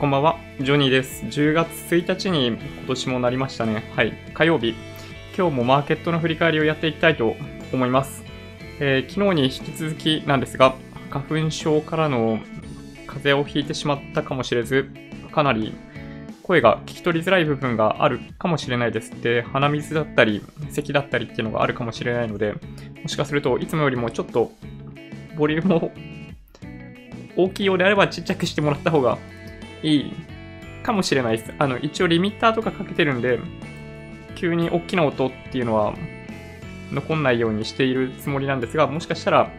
こんばんは。ジョニーです。10月1日に今年もなりましたね。はい。火曜日。今日もマーケットの振り返りをやっていきたいと思います。えー昨日に引き続きなんですが、花粉症からの風邪をひいてしまったかもしれず、かなり声が聞き取りづらい部分があるかもしれないです。で、鼻水だったり、咳だったりっていうのがあるかもしれないので、もしかするといつもよりもちょっとボリュームを大きいようであればちっちゃくしてもらった方がいいかもしれないです。あの、一応リミッターとかかけてるんで、急に大きな音っていうのは残んないようにしているつもりなんですが、もしかしたら、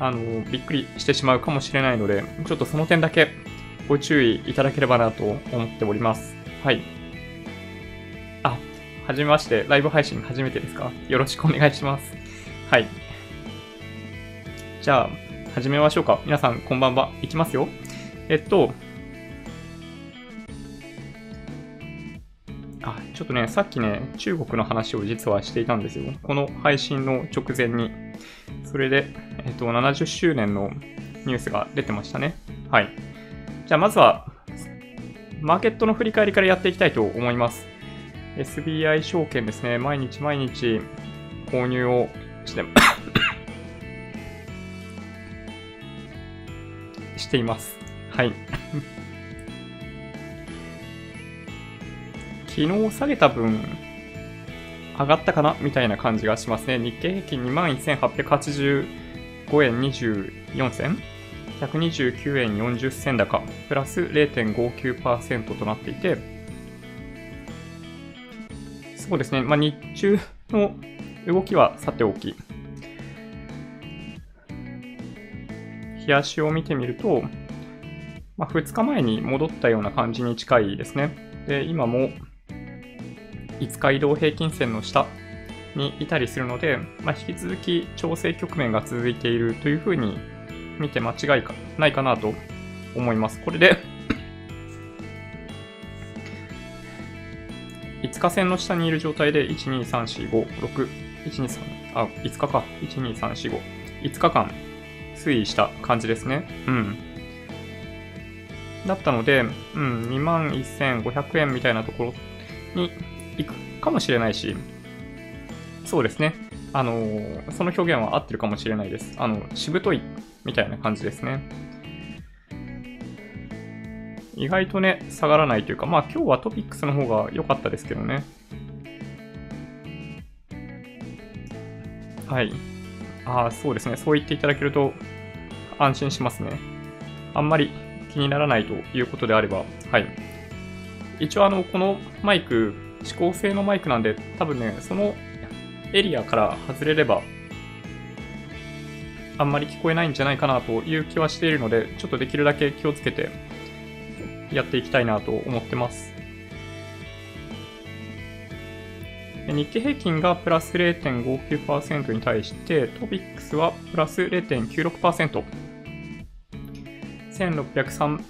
あの、びっくりしてしまうかもしれないので、ちょっとその点だけご注意いただければなと思っております。はい。あ、はじめまして、ライブ配信初めてですか？よろしくお願いします。はい。じゃあ、始めましょうか。皆さん、こんばんは。いきますよ。えっと、ちょっとね、さっきね、中国の話を実はしていたんですよ。この配信の直前に。それで、えっと、70周年のニュースが出てましたね。はい。じゃあ、まずは、マーケットの振り返りからやっていきたいと思います。SBI 証券ですね。毎日毎日購入をして、しています。はい。昨日下げた分、上がったかな？みたいな感じがしますね。日経平均21,885円24銭 ?129 円40銭高、プラス0.59%となっていて、そうですね。まあ、日中の動きはさておき、冷やしを見てみると、まあ、2日前に戻ったような感じに近いですね。で、今も5日移動平均線の下にいたりするので、まあ、引き続き調整局面が続いているというふうに見て間違いかないかなと思います。これで 5日線の下にいる状態で、1、2、3、4、5、6、1、2、3、あ、5日か。1、2、3、4、5。5日間推移した感じですね。うん。だったので、うん、21,500円みたいなところに行くかもしれないし、そうですね。あのその表現は合ってるかもしれないです。あの、しぶといみたいな感じですね。意外とね、下がらないというか、まあ今日はトピックスの方が良かったですけどね。はい。ああ、そうですね。そう言っていただけると安心しますね。あんまり気にならないということであれば、はい。一応あの、このマイク、指向性のマイクなんで、多分ね、そのエリアから外れれば、あんまり聞こえないんじゃないかなという気はしているので、ちょっとできるだけ気をつけてやっていきたいなと思ってます。日経平均がプラス0.59%に対して、トピックスはプラス0.96%。1603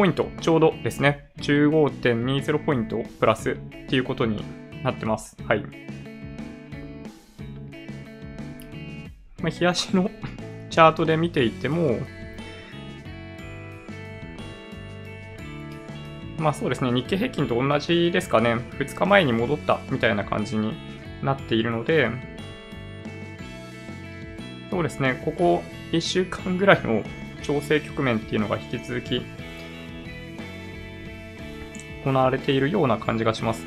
ポイントちょうどですね。15.20ポイントプラスっていうことになってます。はい。まあ、冷やしのチャートで見ていても、まあそうですね、日経平均と同じですかね。2日前に戻ったみたいな感じになっているので、そうですね、ここ1週間ぐらいの調整局面っていうのが引き続き行われているような感じがします。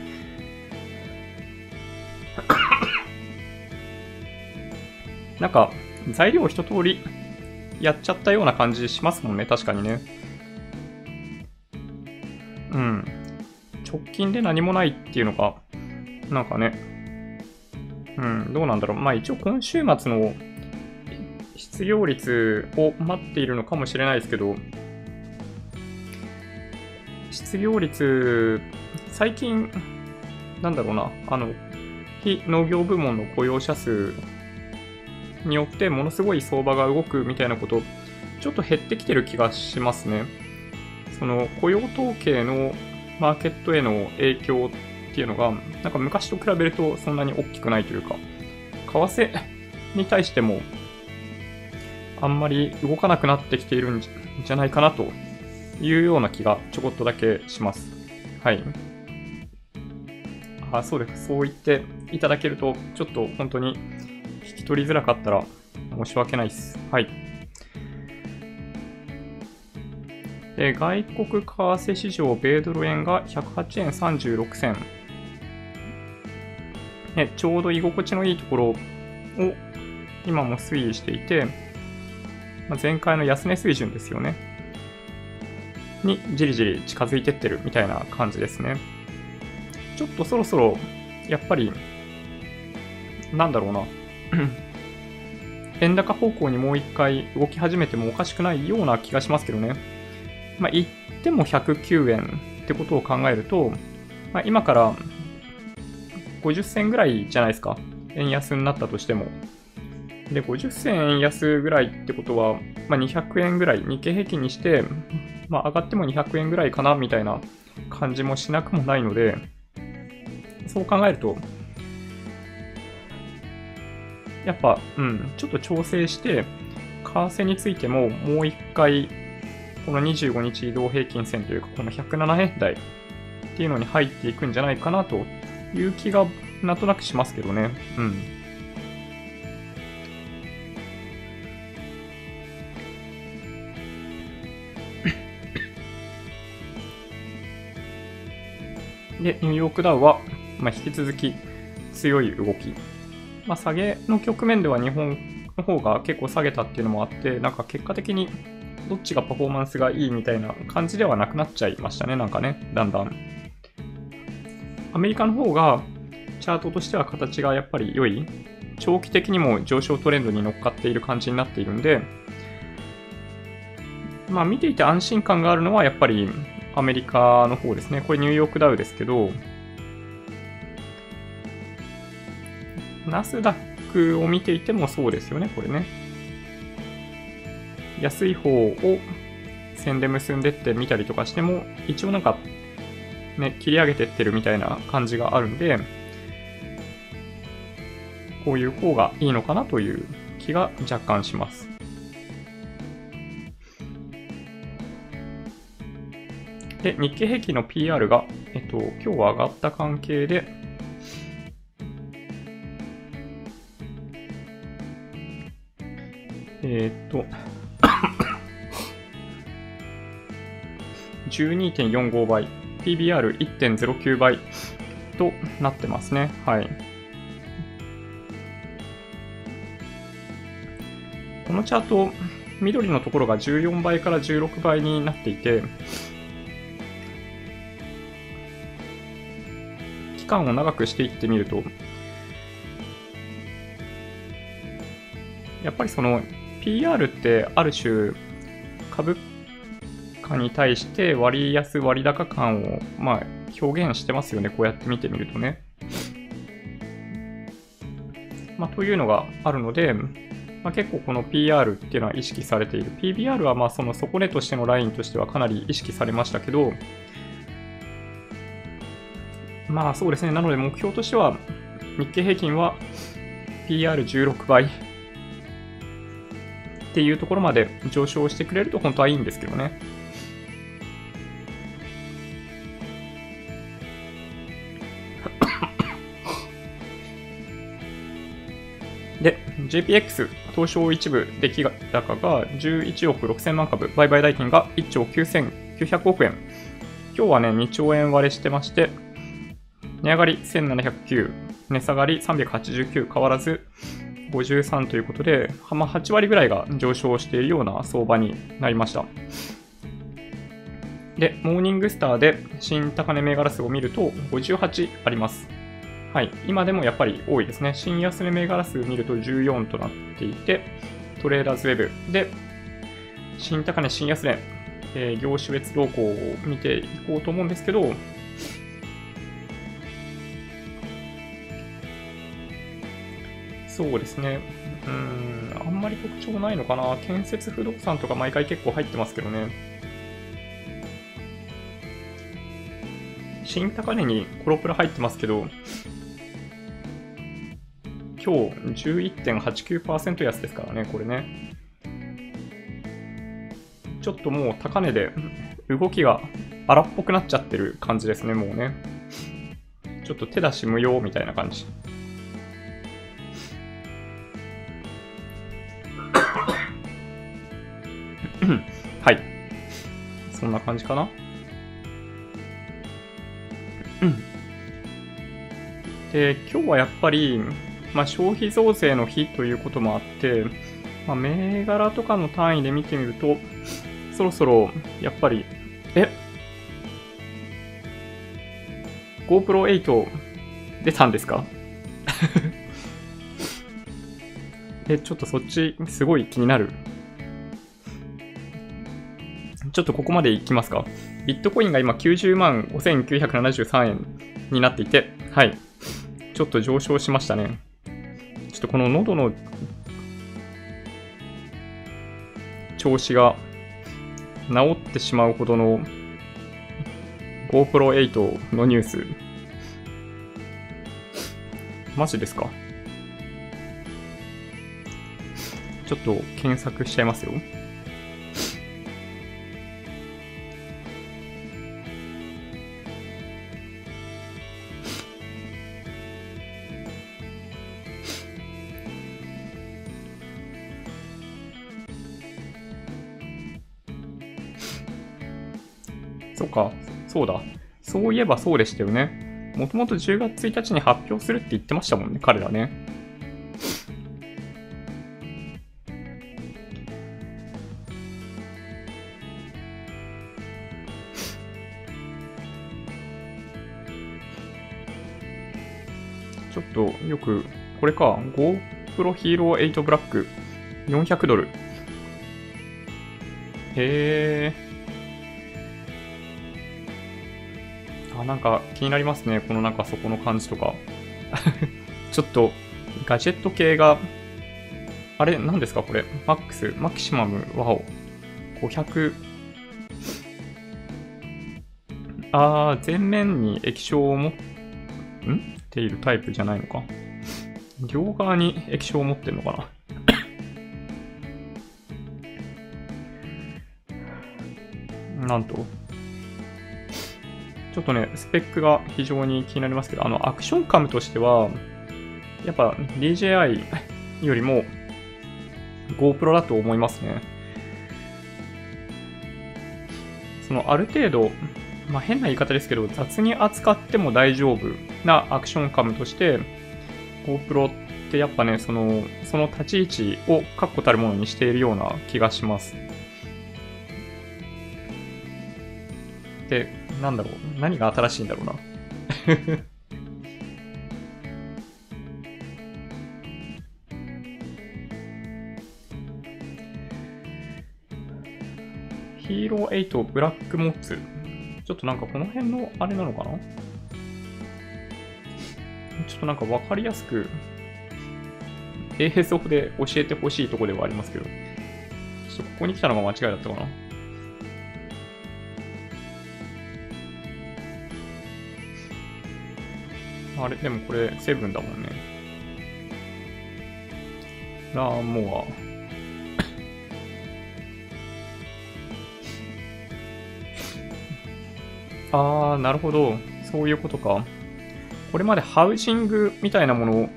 なんか、材料一通りやっちゃったような感じしますもんね、確かにね。うん。直近で何もないっていうのが、なんかね、うん、どうなんだろう。まあ一応今週末の失業率を待っているのかもしれないですけど、失業率、最近、なんだろうな、あの、非農業部門の雇用者数によってものすごい相場が動くみたいなこと、ちょっと減ってきてる気がしますね。その雇用統計のマーケットへの影響っていうのが、なんか昔と比べるとそんなに大きくないというか、為替に対しても、あんまり動かなくなってきているんじゃないかなというような気がちょこっとだけします。はい。あ、そうです。そう言っていただけると、ちょっと本当に聞き取りづらかったら申し訳ないです。はい。で、外国為替市場、米ドル円が108円36銭。ね、ちょうど居心地のいいところを今も推移していて、まあ、前回の安値水準ですよね。にじりじり近づいてってるみたいな感じですね。ちょっとそろそろ、やっぱり、なんだろうな。円高方向にもう一回動き始めてもおかしくないような気がしますけどね。まあ、言っても109円ってことを考えると、まあ、今から50銭ぐらいじゃないですか。円安になったとしても。で、50銭安ぐらいってことは、まあ、200円ぐらい、日経平均にして、まあ、上がっても200円ぐらいかな、みたいな感じもしなくもないので、そう考えると、やっぱ、うん、ちょっと調整して、為替についてももう一回、この25日移動平均線というか、この107円台っていうのに入っていくんじゃないかなという気がなんとなくしますけどね。うん。で、ニューヨークダウは、まあ、引き続き強い動き。まあ、下げの局面では日本の方が結構下げたっていうのもあって、なんか結果的にどっちがパフォーマンスがいいみたいな感じではなくなっちゃいましたね、なんかね、だんだん。アメリカの方がチャートとしては形がやっぱり良い。長期的にも上昇トレンドに乗っかっている感じになっているんで、まあ見ていて安心感があるのはやっぱりアメリカの方ですね。これニューヨークダウですけど、ナスダックを見ていてもそうですよね、これね。安い方を線で結んでってみたりとかしても、一応なんか、ね、切り上げてってるみたいな感じがあるんで、こういう方がいいのかなという気が若干します。で、日経平均の PR が、えっと、今日は上がった関係で、え、っと、12.45倍、PBR1.09 倍となってますね。はい。このチャート、緑のところが14倍から16倍になっていて、間を長くしていってみると、やっぱりその PR ってある種株価に対して割安割高感をまあ表現してますよね。こうやって見てみるとね。まあ、というのがあるので、まあ、結構この PR っていうのは意識されている。PBR はまあその底値としてのラインとしてはかなり意識されましたけど、まあそうですね。なので目標としては、日経平均は PR16 倍っていうところまで上昇してくれると本当はいいんですけどね。で、JPX 東証一部出来高が11億6000万株、売買代金が1兆9900億円。今日はね、2兆円割れしてまして、値上がり1709、値下がり389、変わらず53ということで、まあ、8割ぐらいが上昇しているような相場になりました。で、モーニングスターで新高値銘柄数を見ると58あります。はい。今でもやっぱり多いですね。新安値銘柄数見ると14となっていて、トレーダーズウェブで新高値、新安値、えー、業種別動向を見ていこうと思うんですけど、そうですね。うん、あんまり特徴ないのかな。建設不動産とか毎回結構入ってますけどね。新高値にコロプラ入ってますけど、今日11.89%安ですからね、これね。ちょっともう高値で動きが荒っぽくなっちゃってる感じですね、もうね。ちょっと手出し無用みたいな感じ。はい。そんな感じかな？で、今日はやっぱり、まあ、消費増税の日ということもあって、まあ、銘柄とかの単位で見てみると、そろそろ、やっぱり、え ?GoPro 8出たんですか？え、ちょっとそっち、すごい気になる。ちょっとここまでいきますか。ビットコインが今90万5973円になっていて、はい。ちょっと上昇しましたね。ちょっとこの喉の調子が治ってしまうほどの GoPro 8のニュース。マジですか？ちょっと検索しちゃいますよ。そうだ。そういえばそうでしたよね。もともと10月1日に発表するって言ってましたもんね、彼らね。ちょっとよく、これか、GoPro Hero 8 Black 400ドル。へー。なんか気になりますね。このなんかそこの感じとか。ちょっと、ガジェット系が、あれ、何ですか？これ。マックス、マキシマム、ワオ。500。あー、前面に液晶を持っているタイプじゃないのか。両側に液晶を持ってるのかな。なんと、ちょっとね、スペックが非常に気になりますけど、あの、アクションカムとしては、やっぱ DJI よりも GoPro だと思いますね。その、ある程度、まあ、変な言い方ですけど、雑に扱っても大丈夫なアクションカムとして、GoPro ってやっぱね、その、その立ち位置を確固たるものにしているような気がします。で、なんだろう。何が新しいんだろうな。ヒーロー8ブラックモッツ。ちょっとなんかこの辺のあれなのかな？ちょっとなんかわかりやすく映像で教えてほしいとこではありますけど。ちょっとここに来たのが間違いだったかな？あれ、でもこれ、セブンだもんね。ラーモア。あー、なるほど。そういうことか。これまでハウジングみたいなもの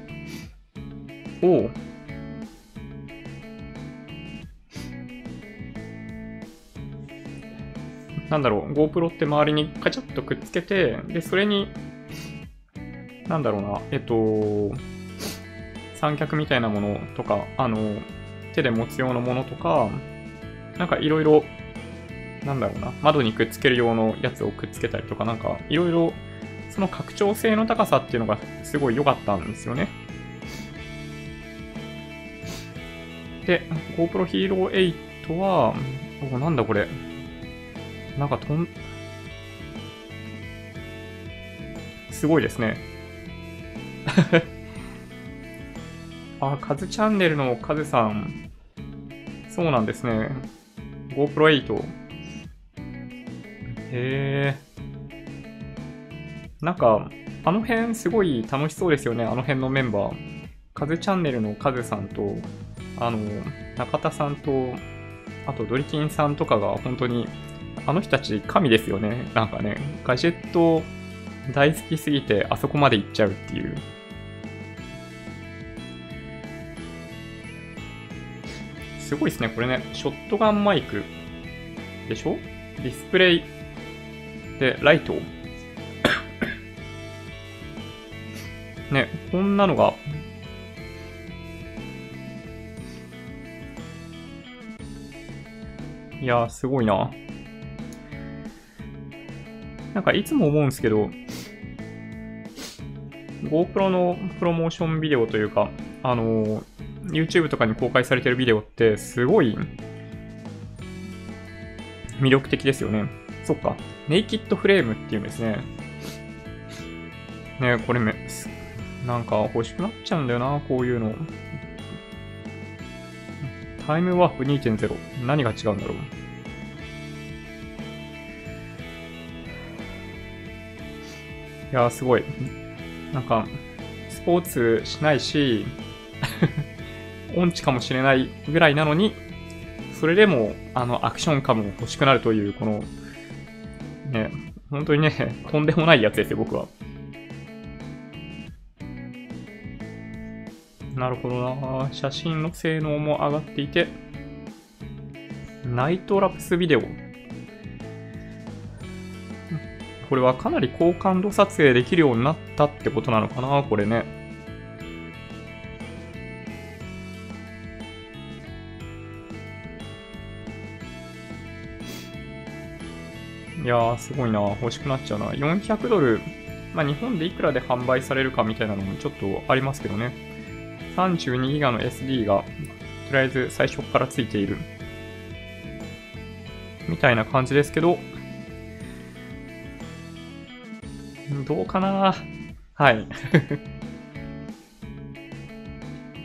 を、なんだろう、GoPro って周りにカチャッとくっつけて、で、それになんだろうな、えっと、三脚みたいなものとか、あの、手で持つ用のものとか、なんかいろいろ、なんだろうな、窓にくっつける用のやつをくっつけたりとか、なんかいろいろ、その拡張性の高さっていうのがすごい良かったんですよね。で、GoPro Hero 8は、おなんだこれ。なんかとん、すごいですね。あ、カズチャンネルのカズさん。そうなんですね。GoPro 8。へえ。なんか、あの辺すごい楽しそうですよね。あの辺のメンバー。カズチャンネルのカズさんと、あの、中田さんと、あとドリキンさんとかが本当に、あの人たち神ですよね。なんかね、ガジェット大好きすぎてあそこまで行っちゃうっていう。すごいですね、これね。ショットガンマイク。でしょ？ディスプレイ。で、ライト。ね、こんなのが。いや、すごいな。なんかいつも思うんですけど、GoPro のプロモーションビデオというか、あのー、YouTube とかに公開されてるビデオってすごい魅力的ですよね。そっか。ネイキッドフレームっていうんですね。ねこれめ、なんか欲しくなっちゃうんだよな、こういうの。タイムワープ2.0。何が違うんだろう。いや、すごい。なんか、スポーツしないし、音痴かもしれないぐらいなのに、それでも、あの、アクション感も欲しくなるという、この、ね、本当にね、とんでもないやつですよ、僕は。なるほどな写真の性能も上がっていて、ナイトラプスビデオ。これはかなり高感度撮影できるようになったってことなのかなこれね。いやー、すごいな。欲しくなっちゃうな。400ドル。まあ、日本でいくらで販売されるかみたいなのもちょっとありますけどね。32ギガの SD が、とりあえず最初からついている。みたいな感じですけど、どうかなはい。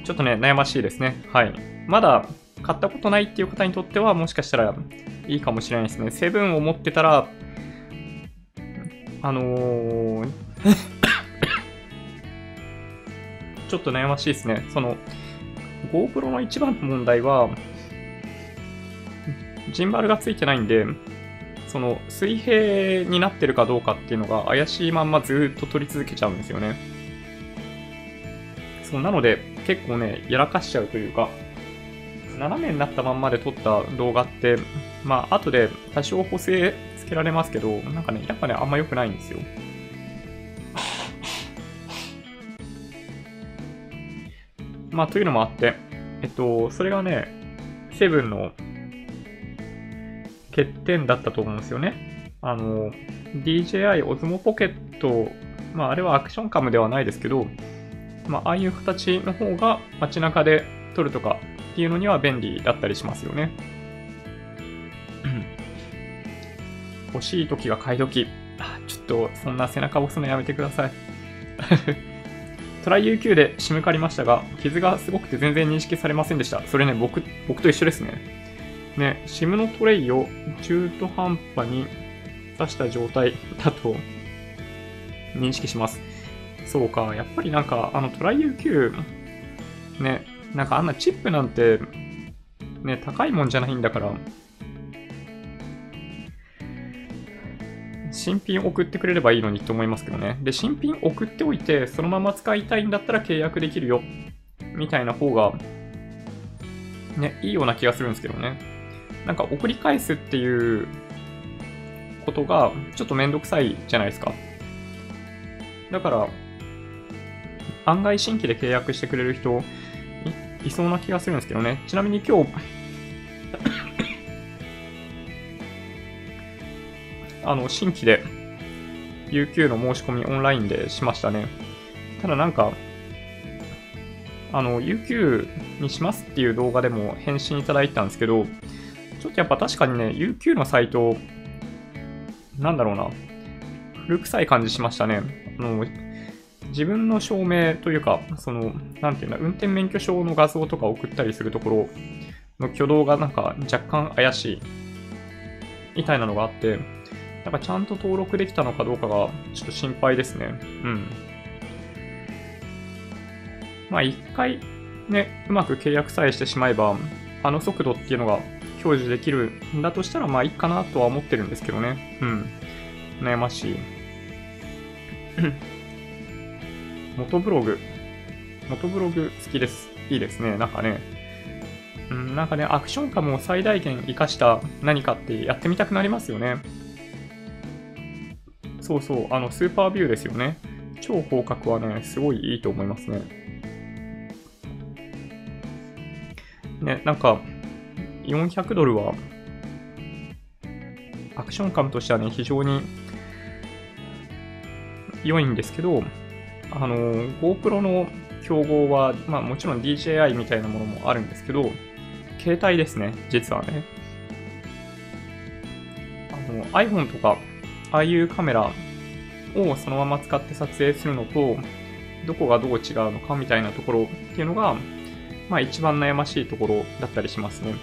ちょっとね、悩ましいですね。はい。まだ買ったことないっていう方にとっては、もしかしたらいいかもしれないですね。セブンを持ってたら、あのー ちょっと悩ましいですね。その、GoPro の一番の問題は、ジンバルがついてないんで、その水平になってるかどうかっていうのが怪しいまんまずっと撮り続けちゃうんですよね。そうなので結構ね、やらかしちゃうというか、斜めになったまんまで撮った動画って、まあ、後で多少補正つけられますけど、なんかね、やっぱね、あんま良くないんですよ。まあ、というのもあって、えっと、それがね、セブンの欠点だったと思うんですよね。あの、DJI Osmo Pocket、まあ、あれはアクションカムではないですけど、まあ、ああいう形の方が街中で撮るとかっていうのには便利だったりしますよね。欲しい時が買い時。あ、ちょっとそんな背中押すのやめてください。トライ UQ で SIM 借りましたが、傷がすごくて全然認識されませんでした。それね、僕、僕と一緒ですね。ね、SIM のトレイを中途半端に挿した状態だと認識します。そうか、やっぱりなんか、あのトライ UQ、ね、なんかあんなチップなんて、ね、高いもんじゃないんだから、新品送ってくれればいいのにって思いますけどね。で、新品送っておいて、そのまま使いたいんだったら契約できるよ、みたいな方が、ね、いいような気がするんですけどね。なんか送り返すっていうことが、ちょっとめんどくさいじゃないですか。だから、案外新規で契約してくれる人いそうな気がするんですけどね。ちなみに今日 あの、新規で UQ の申し込みオンラインでしましたね。ただなんか、あの、UQ にしますっていう動画でも返信いただいたんですけど、ちょっとやっぱ確かにね、UQ のサイト、なんだろうな、古臭い感じしましたね。あの、自分の証明というか、その、なんていうんだ、運転免許証の画像とか送ったりするところの挙動がなんか若干怪しい、みたいなのがあって、なんかちゃんと登録できたのかどうかがちょっと心配ですね。うん。まあ一回ね、うまく契約さえしてしまえば、あの速度っていうのが表示できるんだとしたら、まあいいかなとは思ってるんですけどね。うん。悩ましい。元ブログ。元ブログ好きです。いいですね。なんかね、うん、なんかね、アクション感も最大限活かした何かってやってみたくなりますよね。そうそう、あの、スーパービューですよね。超広角はね、すごいいいと思いますね。ね、なんか、400ドルは、アクション感としてはね、非常に良いんですけど、あの、GoPro の競合は、まあもちろん DJI みたいなものもあるんですけど、携帯ですね、実はね。あの iPhone とか、ああいうカメラをそのまま使って撮影するのと、どこがどう違うのかみたいなところっていうのが、まあ一番悩ましいところだったりしますね。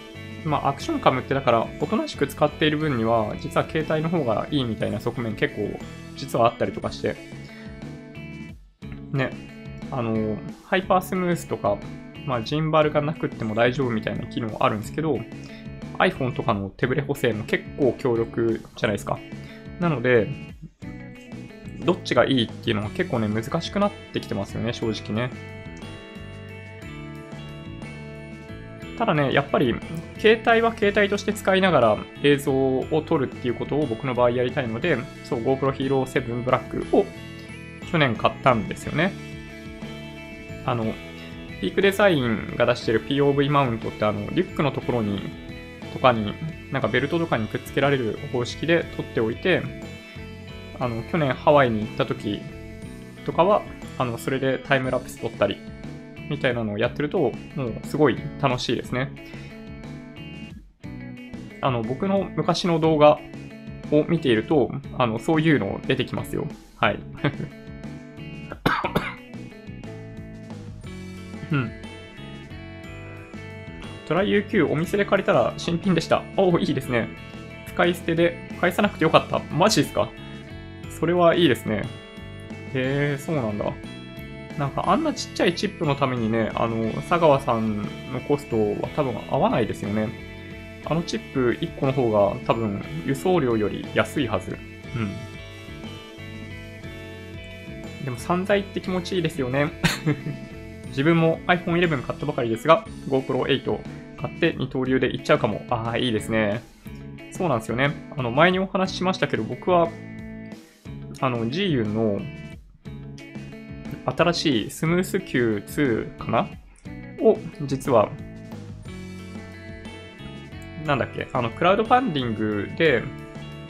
まあアクションカムってだから、おとなしく使っている分には、実は携帯の方がいいみたいな側面結構実はあったりとかして、ね、あの、ハイパースムースとか、まあ、ジンバルがなくっても大丈夫みたいな機能あるんですけど、iPhone とかの手ブレ補正も結構強力じゃないですか。なので、どっちがいいっていうのが結構ね、難しくなってきてますよね、正直ね。ただね、やっぱり、携帯は携帯として使いながら映像を撮るっていうことを僕の場合やりたいので、そう、GoPro Hero 7 Black を去年買ったんですよね。あの、ピークデザインが出してる POV マウントってあの、リュックのところに、とかに、なんかベルトとかにくっつけられる方式で撮っておいて、あの、去年ハワイに行った時とかは、あの、それでタイムラプス撮ったり、みたいなのをやってると、もうすごい楽しいですね。あの、僕の昔の動画を見ていると、あの、そういうの出てきますよ。はい。うん。トライ UQ お店で借りたら新品でした。おお、いいですね。使い捨てで返さなくてよかった。マジですか？それはいいですね。へえ、そうなんだ。なんかあんなちっちゃいチップのためにね、あの、佐川さんのコストは多分合わないですよね。あのチップ1個の方が多分輸送料より安いはず。うん。でも散財って気持ちいいですよね。自分も iPhone 11買ったばかりですが、GoPro 8買って二刀流でいっちゃうかも。ああ、いいですね。そうなんですよね。あの、前にお話ししましたけど、僕は、あの、g ユンの新しいスムース Q2 かな？を、実は、なんだっけ、あの、クラウドファンディングで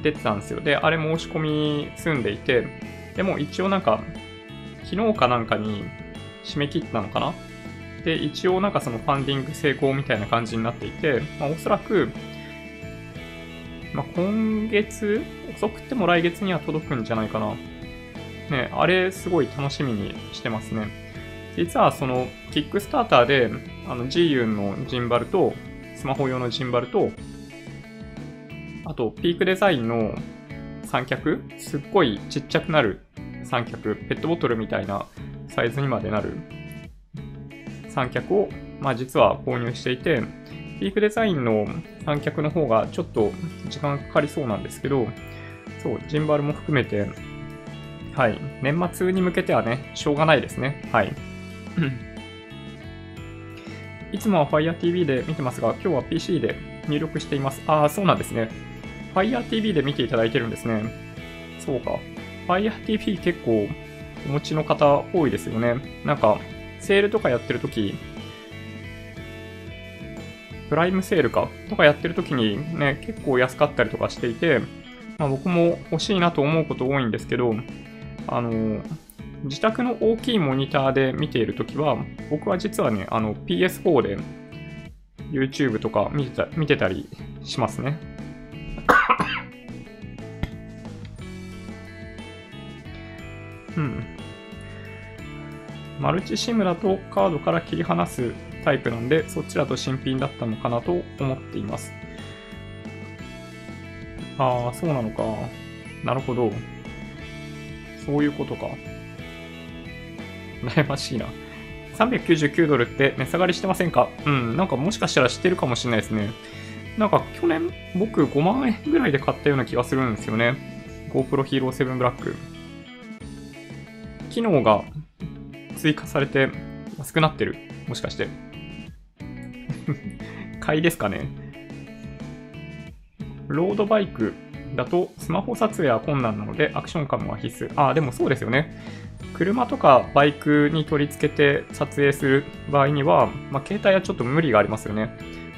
出てたんですよ。で、あれ申し込み済んでいて、でも一応なんか、昨日かなんかに締め切ったのかな？で、一応なんかそのファンディング成功みたいな感じになっていて、まあ、おそらく、まあ、今月、遅くても来月には届くんじゃないかな。ね、あれすごい楽しみにしてますね。実はその、キックスターターで、あの、g ユンのジンバルと、スマホ用のジンバルと、あと、ピークデザインの三脚？すっごいちっちゃくなる三脚、ペットボトルみたいなサイズにまでなる三脚を、まあ、実は購入していて、ピークデザインの三脚の方がちょっと時間かかりそうなんですけど、そう、ジンバルも含めて、はい、年末に向けてはね、しょうがないですね。はい。いつもは FireTV で見てますが、今日は PC で入力しています。ああ、そうなんですね。FireTV で見ていただいてるんですね。そうか。FireTV 結構お持ちの方多いですよね。なんか、セールとかやってるとき、プライムセールかとかやってるときにね、結構安かったりとかしていて、まあ、僕も欲しいなと思うこと多いんですけど、あの、自宅の大きいモニターで見ているときは、僕は実はね、あの PS4 で YouTube とか見てた見てたりしますね。うん。マルチシムだとカードから切り離すタイプなんで、そっちだと新品だったのかなと思っています。ああ、そうなのか。なるほど。そういうことか。悩ましいな。399ドルって値下がりしてませんか？うん、なんかもしかしたら知ってるかもしれないですね。なんか去年僕5万円ぐらいで買ったような気がするんですよね。GoPro Hero 7 Black。機能が追加されて安くなってる。もしかして。買いですかね。ロードバイクだとスマホ撮影は困難なのでアクションカムは必須。ああ、でもそうですよね。車とかバイクに取り付けて撮影する場合には、まあ、携帯はちょっと無理がありますよね。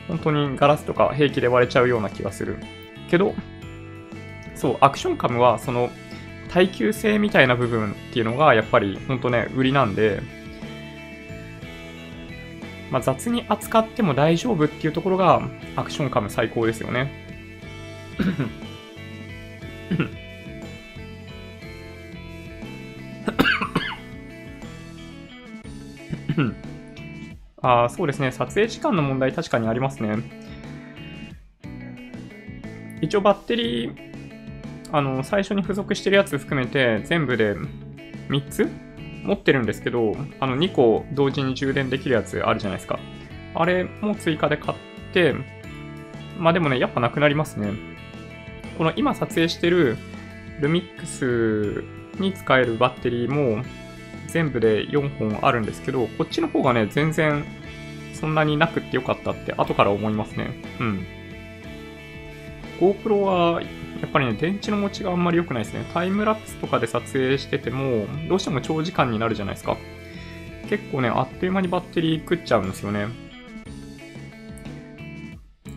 本当にガラスとか平気で割れちゃうような気がする。けど、そう、アクションカムはその耐久性みたいな部分っていうのがやっぱり本当ね、売りなんで、まあ、雑に扱っても大丈夫っていうところがアクションカム最高ですよね。あそうですね。撮影時間の問題確かにありますね。一応バッテリー、あの、最初に付属してるやつ含めて全部で3つ持ってるんですけど、あの2個同時に充電できるやつあるじゃないですか。あれも追加で買って、まあでもね、やっぱなくなりますね。この今撮影してるルミックスに使えるバッテリーも全部で4本あるんですけど、こっちの方がね、全然そんなになくってよかったって後から思いますね。うん。GoPro はやっぱりね、電池の持ちがあんまり良くないですね。タイムラプスとかで撮影してても、どうしても長時間になるじゃないですか。結構ね、あっという間にバッテリー食っちゃうんですよね。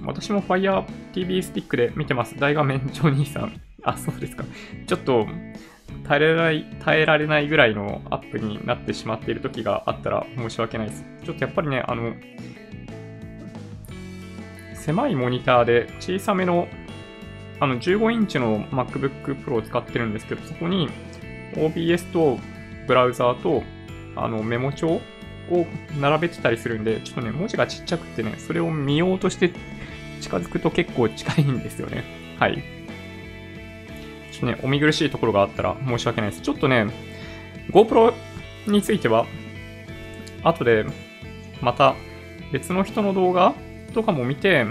私も Fire TV スティックで見てます。大画面ジョニーさん。あ、そうですか。ちょっと、耐えられない、耐えられないぐらいのアップになってしまっている時があったら申し訳ないです。ちょっとやっぱりね、あの、狭いモニターで小さめの、あの15インチの MacBook Pro を使ってるんですけど、そこに OBS とブラウザーとあのメモ帳を並べてたりするんで、ちょっとね、文字がちっちゃくてね、それを見ようとして近づくと結構近いんですよね。はい。ちょっとね、お見苦しいところがあったら申し訳ないです。ちょっとね、GoPro については、後でまた別の人の動画とかも見て、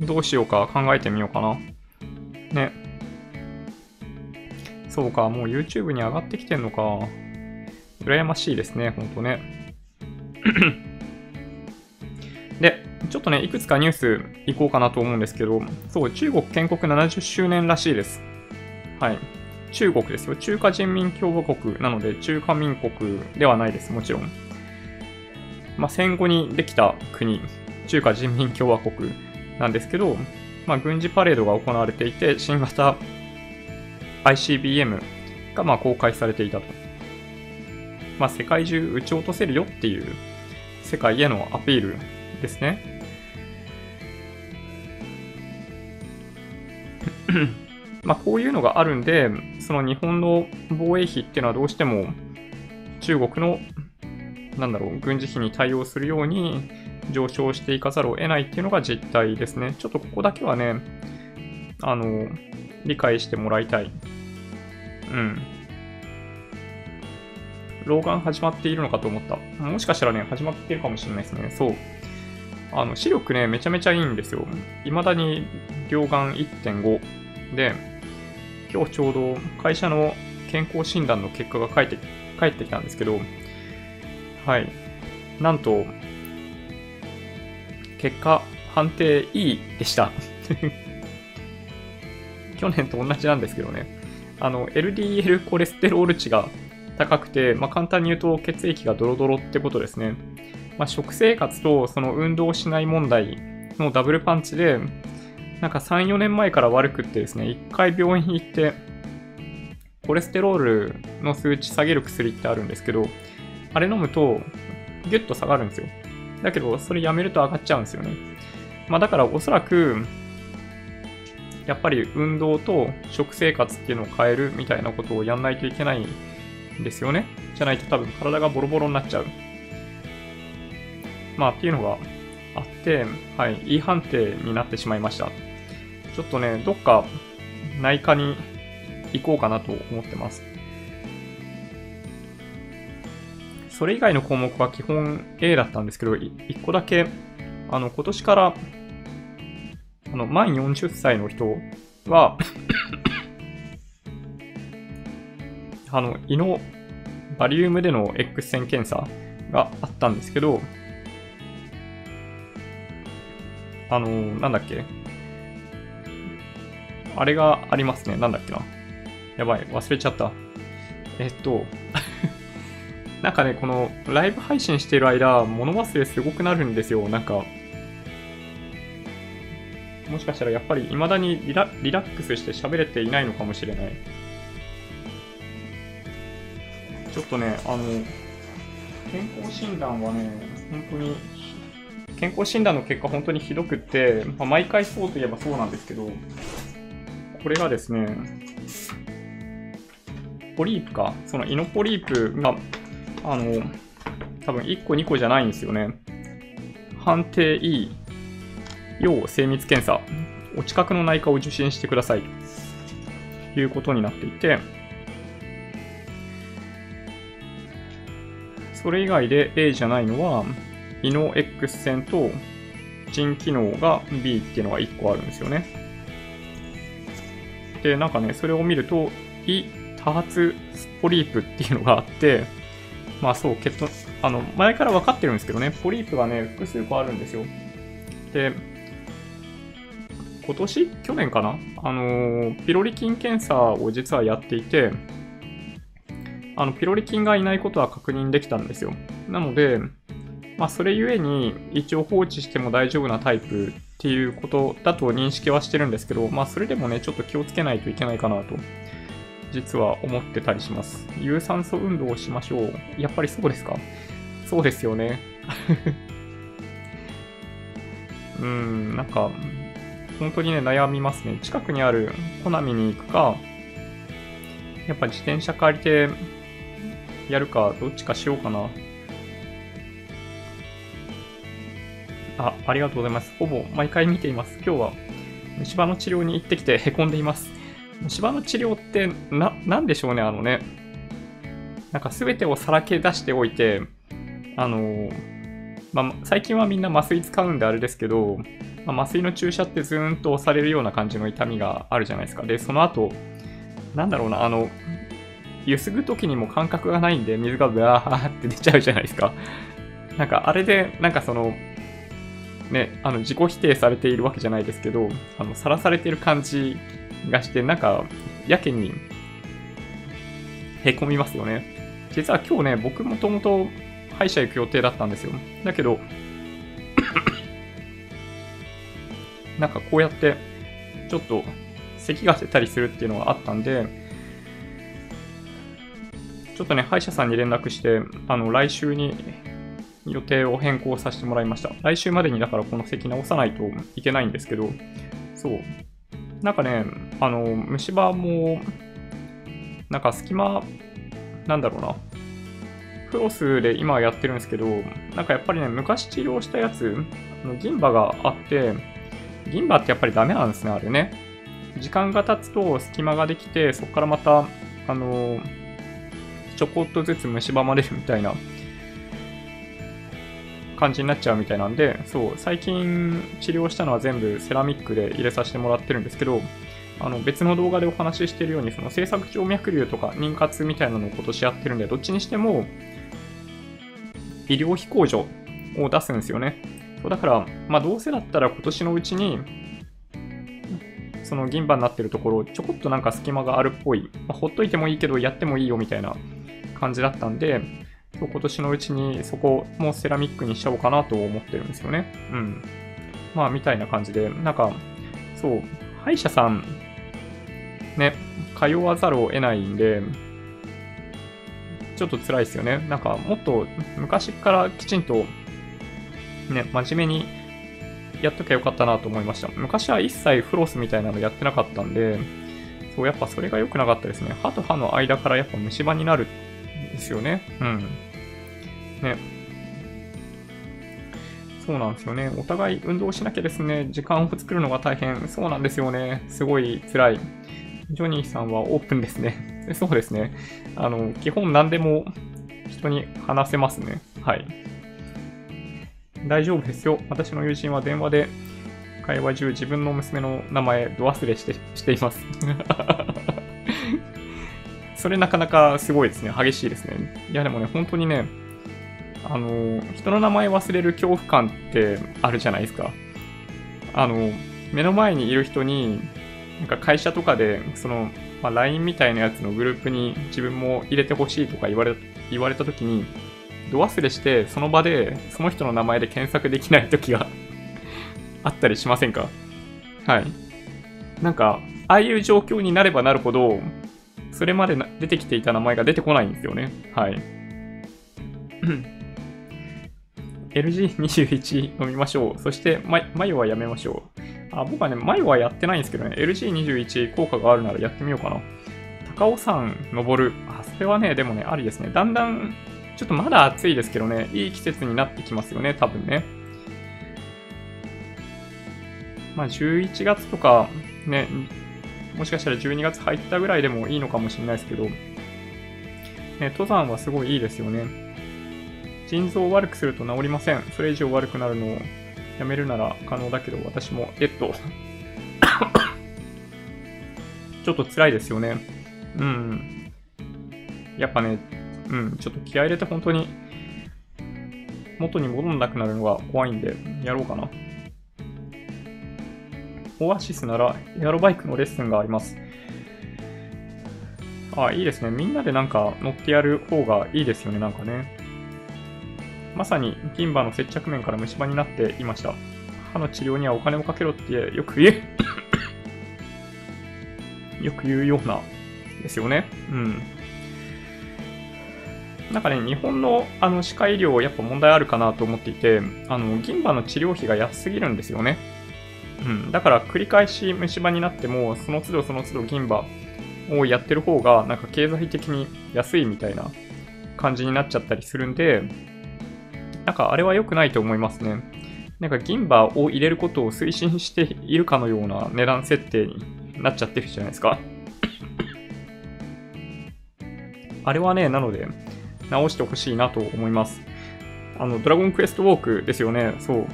どうしようか考えてみようかな。ね。そうか、もう YouTube に上がってきてんのか。羨ましいですね、ほんとね。で、ちょっとね、いくつかニュースいこうかなと思うんですけど、そう、中国建国70周年らしいです。はい。中国ですよ。中華人民共和国なので、中華民国ではないです、もちろん。まあ、戦後にできた国、中華人民共和国なんですけど、まあ、軍事パレードが行われていて、新型 ICBM がまあ公開されていたと。まあ、世界中撃ち落とせるよっていう世界へのアピールですね。まあこういうのがあるんで、その日本の防衛費っていうのはどうしても中国のなんだろう、軍事費に対応するように上昇していかざるを得ないっていうのが実態ですね。ちょっとここだけはね、あの、理解してもらいたい。うん。老眼始まっているのかと思った。もしかしたらね、始まってるかもしれないですね。そう。あの、視力ね、めちゃめちゃいいんですよ。未だに両眼1.5で、今日ちょうど会社の健康診断の結果が返って返ってきたんですけど、はい。なんと、結果、判定 E でした。去年と同じなんですけどね。あの、LDL コレステロール値が高くて、まあ、簡単に言うと血液がドロドロってことですね。まあ、食生活とその運動しない問題のダブルパンチで、なんか3、4年前から悪くってですね、1回病院行って、コレステロールの数値下げる薬ってあるんですけど、あれ飲むと、ギュッと下がるんですよ。だけど、それやめると上がっちゃうんですよね。まあだからおそらく、やっぱり運動と食生活っていうのを変えるみたいなことをやんないといけないんですよね。じゃないと多分体がボロボロになっちゃう。まあっていうのがあって、はい、E 判定になってしまいました。ちょっとね、どっか内科に行こうかなと思ってます。それ以外の項目は基本 A だったんですけど、1個だけ、あの、今年からあの、満40歳の人はあの、胃のバリウムでの X 線検査があったんですけど、あの、なんだっけあれがありますね。なんだっけな。やばい、忘れちゃった。えっと、なんかね、このライブ配信してる間、物忘れすごくなるんですよ。なんか、もしかしたらやっぱり未だにリラリラックスして喋れていないのかもしれない。ちょっとね、あの、健康診断はね、本当に、健康診断の結果本当にひどくって、まあ、毎回そうといえばそうなんですけど、これがですね、ポリープか。その胃のポリープが、あの、多分1個2個じゃないんですよね。判定 E、要精密検査、お近くの内科を受診してください。ということになっていて、それ以外で A じゃないのは、胃の X 線と腎機能が B っていうのが1個あるんですよね。で、なんかね、それを見ると、胃多発ポリープっていうのがあって、まあそう、血糖、あの、前から分かってるんですけどね、ポリープがね、複数個あるんですよ。で、今年？去年かな？あの、ピロリ菌検査を実はやっていて、あの、ピロリ菌がいないことは確認できたんですよ。なので、まあ、それゆえに一応放置しても大丈夫なタイプっていうことだと認識はしてるんですけど、まあ、それでもね、ちょっと気をつけないといけないかなと、実は思ってたりします。有酸素運動をしましょう。やっぱりそうですか？そうですよね。うん、なんか、本当にね、悩みますね。近くにあるコナミに行くか、やっぱ自転車借りてやるか、どっちかしようかな。あ、ありがとうございます。ほぼ毎回見ています。今日は虫歯の治療に行ってきて凹んでいます。虫歯の治療ってな、なんでしょうね、あのね。なんか全てをさらけ出しておいて、あの、まあ、最近はみんな麻酔使うんであれですけど、まあ、麻酔の注射ってずーんと押されるような感じの痛みがあるじゃないですか。で、その後、なんだろうな、あの、ゆすぐ時にも感覚がないんで、水がブワーって出ちゃうじゃないですか。なんか、あれで、なんかその、ね、あの、自己否定されているわけじゃないですけど、あの、さらされてる感じがして、なんか、やけに、へこみますよね。実は今日ね、僕もともと歯医者行く予定だったんですよ。だけど なんかこうやって、ちょっと、咳が出たりするっていうのがあったんで、ちょっとね、歯医者さんに連絡して、あの、来週に予定を変更させてもらいました。来週までにだからこの席直さないといけないんですけど、そう。なんかね、あの、虫歯も、なんか隙間、なんだろうな。フロスで今やってるんですけど、なんかやっぱりね、昔治療したやつ、銀歯があって、銀歯ってやっぱりダメなんですね、あれね。時間が経つと隙間ができて、そこからまた、あの、ちょこっとずつ蝕まれるみたいな感じになっちゃうみたいなんで、そう、最近治療したのは全部セラミックで入れさせてもらってるんですけど、あの別の動画でお話ししてるように、その制作静脈瘤とか妊活みたいなのを今年やってるんで、どっちにしても医療費控除を出すんですよね。そうだから、まあどうせだったら今年のうちに、その銀歯になってるところ、ちょこっとなんか隙間があるっぽい、まあ、ほっといてもいいけど、やってもいいよみたいな感じだったんで、今年のうちにそこもセラミックにしちゃおうかなと思ってるんですよね。うん。まあ、みたいな感じで、なんか、そう、歯医者さん、ね、通わざるを得ないんで、ちょっと辛いですよね。なんか、もっと昔からきちんと、ね、真面目にやっときゃよかったなと思いました。昔は一切フロスみたいなのやってなかったんで、そう、やっぱそれが良くなかったですね。歯と歯の間からやっぱ虫歯になるんですよね。うん。ね。そうなんですよね。お互い運動しなきゃですね、時間を作るのが大変。そうなんですよね。すごい辛い。ジョニーさんはオープンですね。そうですね。あの、基本何でも人に話せますね。はい。大丈夫ですよ。私の友人は電話で会話中自分の娘の名前ど忘れしてしています。それなかなかすごいですね。激しいですね。いやでもね、本当にね、あの、人の名前忘れる恐怖感ってあるじゃないですか。あの、目の前にいる人に、なんか会社とかで、その、まあ、LINE みたいなやつのグループに自分も入れてほしいとか言われ言われた時に、度忘れしてその場でその人の名前で検索できない時が あったりしませんか？はい。なんか、ああいう状況になればなるほど、それまで出てきていた名前が出てこないんですよね。はい。LG21 飲みましょう。そして、マヨはやめましょう。あ、僕はね、マヨはやってないんですけどね、LG21 効果があるならやってみようかな。高尾山登る。あ、それはね、でもね、ありですね。だんだん、ちょっとまだ暑いですけどね、いい季節になってきますよね、多分ね。まあ、11月とか、ね、もしかしたら12月入ったぐらいでもいいのかもしれないですけど、ね、登山はすごいいいですよね。腎臓を悪くすると治りません。それ以上悪くなるのをやめるなら可能だけど、私も、えっと ちょっと辛いですよね。うん。やっぱね、うん、ちょっと気合入れて本当に元に戻んなくなるのが怖いんで、やろうかな。オアシスならエアロバイクのレッスンがあります。あ、いいですね。みんなでなんか乗ってやる方がいいですよね、なんかね。まさに銀歯の接着面から虫歯になっていました。歯の治療にはお金をかけろってよく言う よく言うようなですよね。うん。なんかね、日本のあの歯科医療やっぱ問題あるかなと思っていて、あの銀歯の治療費が安すぎるんですよね。うん。だから繰り返し虫歯になっても、その都度その都度銀歯をやってる方が、なんか経済的に安いみたいな感じになっちゃったりするんで、なんかあれは良くないと思いますね。なんか銀歯を入れることを推進しているかのような値段設定になっちゃってるじゃないですか。あれはね、なので、直してほしいなと思います。あの、ドラゴンクエストウォークですよね。そう。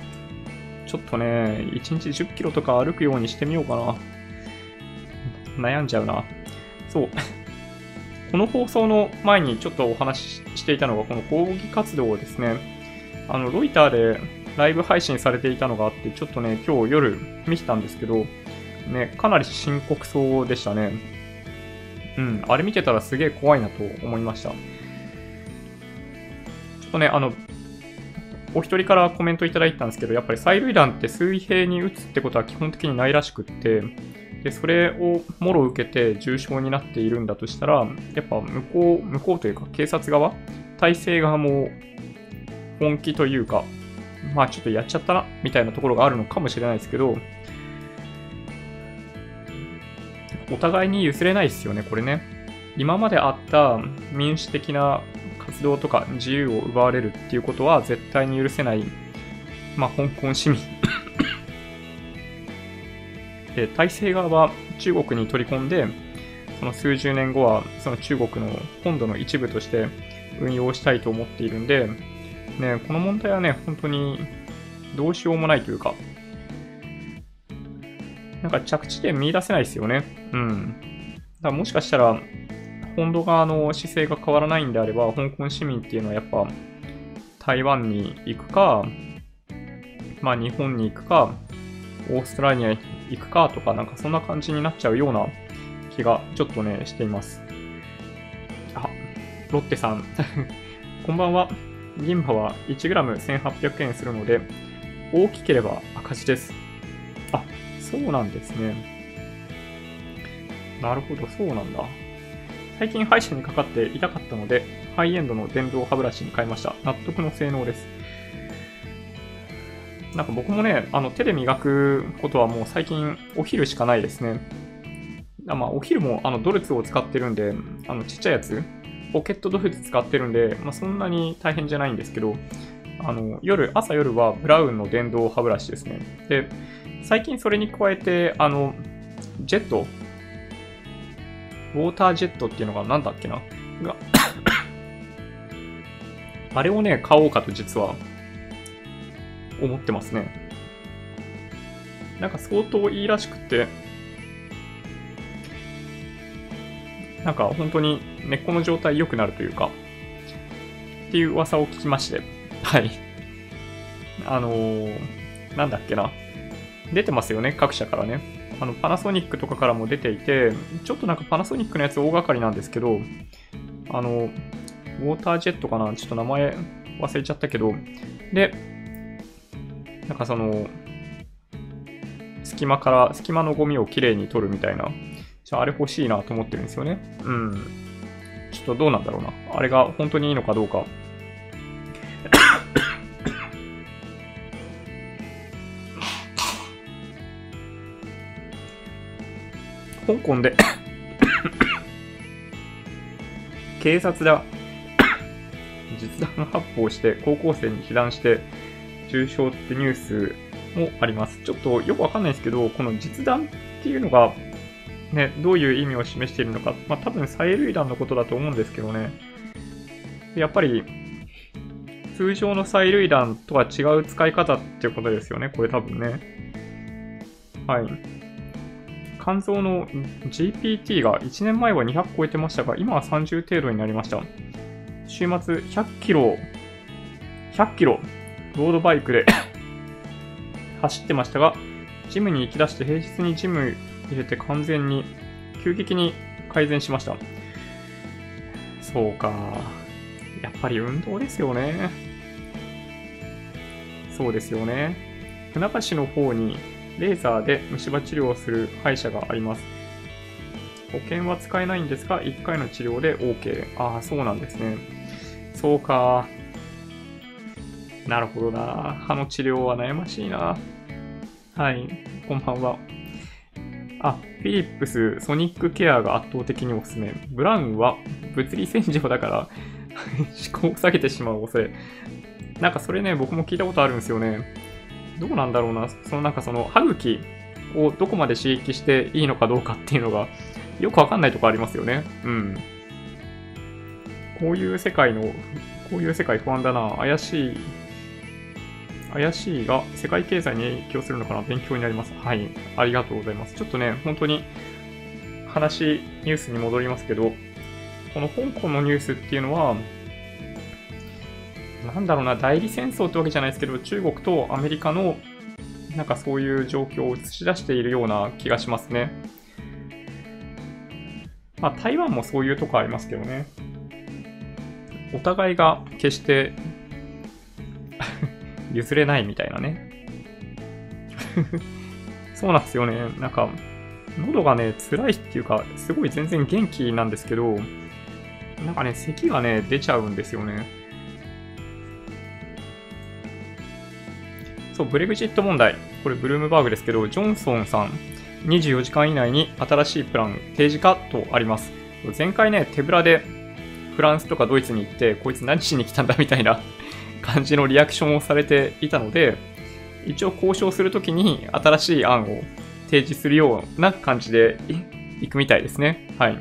ちょっとね、1日10キロとか歩くようにしてみようかな。悩んじゃうな。そう。この放送の前にちょっとお話ししていたのが、この抗議活動ですね。あの、ロイターでライブ配信されていたのがあって、ちょっとね、今日夜見てたんですけど、ね、かなり深刻そうでしたね。うん、あれ見てたらすげえ怖いなと思いました。ちょっとね、あの、お一人からコメントいただいたんですけど、やっぱり催涙弾って水平に打つってことは基本的にないらしくって、で、それをもろ受けて重症になっているんだとしたら、やっぱ向こう、向こうというか警察側、体制側も本気というか、まあちょっとやっちゃったな、みたいなところがあるのかもしれないですけど、お互いに譲れないですよね、これね。今まであった民主的な活動とか自由を奪われるっていうことは絶対に許せない、まあ、香港市民 で、体制側は中国に取り込んで、その数十年後はその中国の本土の一部として運用したいと思っているんで、ね、この問題はね、本当にどうしようもないというか、なんか着地点見出せないですよね。うん。だからもしかしたら、本土側の姿勢が変わらないんであれば、香港市民っていうのはやっぱ台湾に行くか、まあ日本に行くか、オーストラリアに行くかとか、なんかそんな感じになっちゃうような気がちょっとね、しています。あ、ロッテさん。こんばんは。銀歯は 1g1800 円するので、大きければ赤字です。あ、そうなんですね。なるほど、そうなんだ。最近歯医者にかかって痛かったので、ハイエンドの電動歯ブラシに変えました。納得の性能です。なんか僕もね、あの手で磨くことはもう最近お昼しかないですね。まあお昼もあのドルツを使ってるんで、あのちっちゃいやつ、ポケットドフ使ってるんで、まあ、そんなに大変じゃないんですけど、あの、夜、朝夜はブラウンの電動歯ブラシですね。で、最近それに加えて、あの、ジェット、ウォータージェットっていうのが何だっけな？が あれをね、買おうかと実は思ってますね。なんか相当いいらしくて、なんか本当に根っこの状態良くなるというか、っていう噂を聞きまして、はい。あのー、なんだっけな。出てますよね、各社からね。あの、パナソニックとかからも出ていて、ちょっとなんかパナソニックのやつ大掛かりなんですけど、あの、ウォータージェットかな？ちょっと名前忘れちゃったけど、で、なんかその、隙間から、隙間のゴミをきれいに取るみたいな、じゃああれ欲しいなと思ってるんですよね。うん。ちょっとどうなんだろうな。あれが本当にいいのかどうか。香港で警察だ実弾発砲して高校生に被弾して重傷ってニュースもあります。ちょっとよくわかんないですけど、この実弾っていうのが、ね、どういう意味を示しているのか、まあ多分催涙弾のことだと思うんですけどね。やっぱり、通常の催涙弾とは違う使い方っていうことですよね、これ多分ね。はい。肝臓の GPT が1年前は200超えてましたが、今は30程度になりました。週末100キロ、100キロ、ロードバイクで 走ってましたが、ジムに行き出して平日にジム入れて完全に、急激に改善しました。そうか。やっぱり運動ですよね。そうですよね。船橋の方にレーザーで虫歯治療をする歯医者があります。保険は使えないんですが、1回の治療で OK。ああ、そうなんですね。そうか。なるほどな。歯の治療は悩ましいな。はい、こんばんは。あ、フィリップス、ソニックケアが圧倒的におすすめ。ブラウンは物理洗浄だから思考を下げてしまう恐れ。なんかそれね、僕も聞いたことあるんですよね。どうなんだろうな。そのなんかその歯茎をどこまで刺激していいのかどうかっていうのがよくわかんないとこありますよね。うん。こういう世界の、こういう世界不安だな。怪しい、怪しいが世界経済に影響するのかな？勉強になります。はい。ありがとうございます。ちょっとね、本当に話、ニュースに戻りますけど、この香港のニュースっていうのは、なんだろうな、代理戦争ってわけじゃないですけど、中国とアメリカのなんかそういう状況を映し出しているような気がしますね。まあ台湾もそういうとこありますけどね。お互いが決して譲れないみたいなね そうなんですよね。なんか、喉がね、辛いっていうか、すごい全然元気なんですけど、なんかね、咳がね、出ちゃうんですよね。そう、ブレグジット問題。これ、ブルームバーグですけど、ジョンソンさん、24時間以内に新しいプラン提示かとあります。前回ね、手ぶらでフランスとかドイツに行って、こいつ何しに来たんだみたいな感じのリアクションをされていたので、一応交渉するときに新しい案を提示するような感じでいくみたいですね。はい。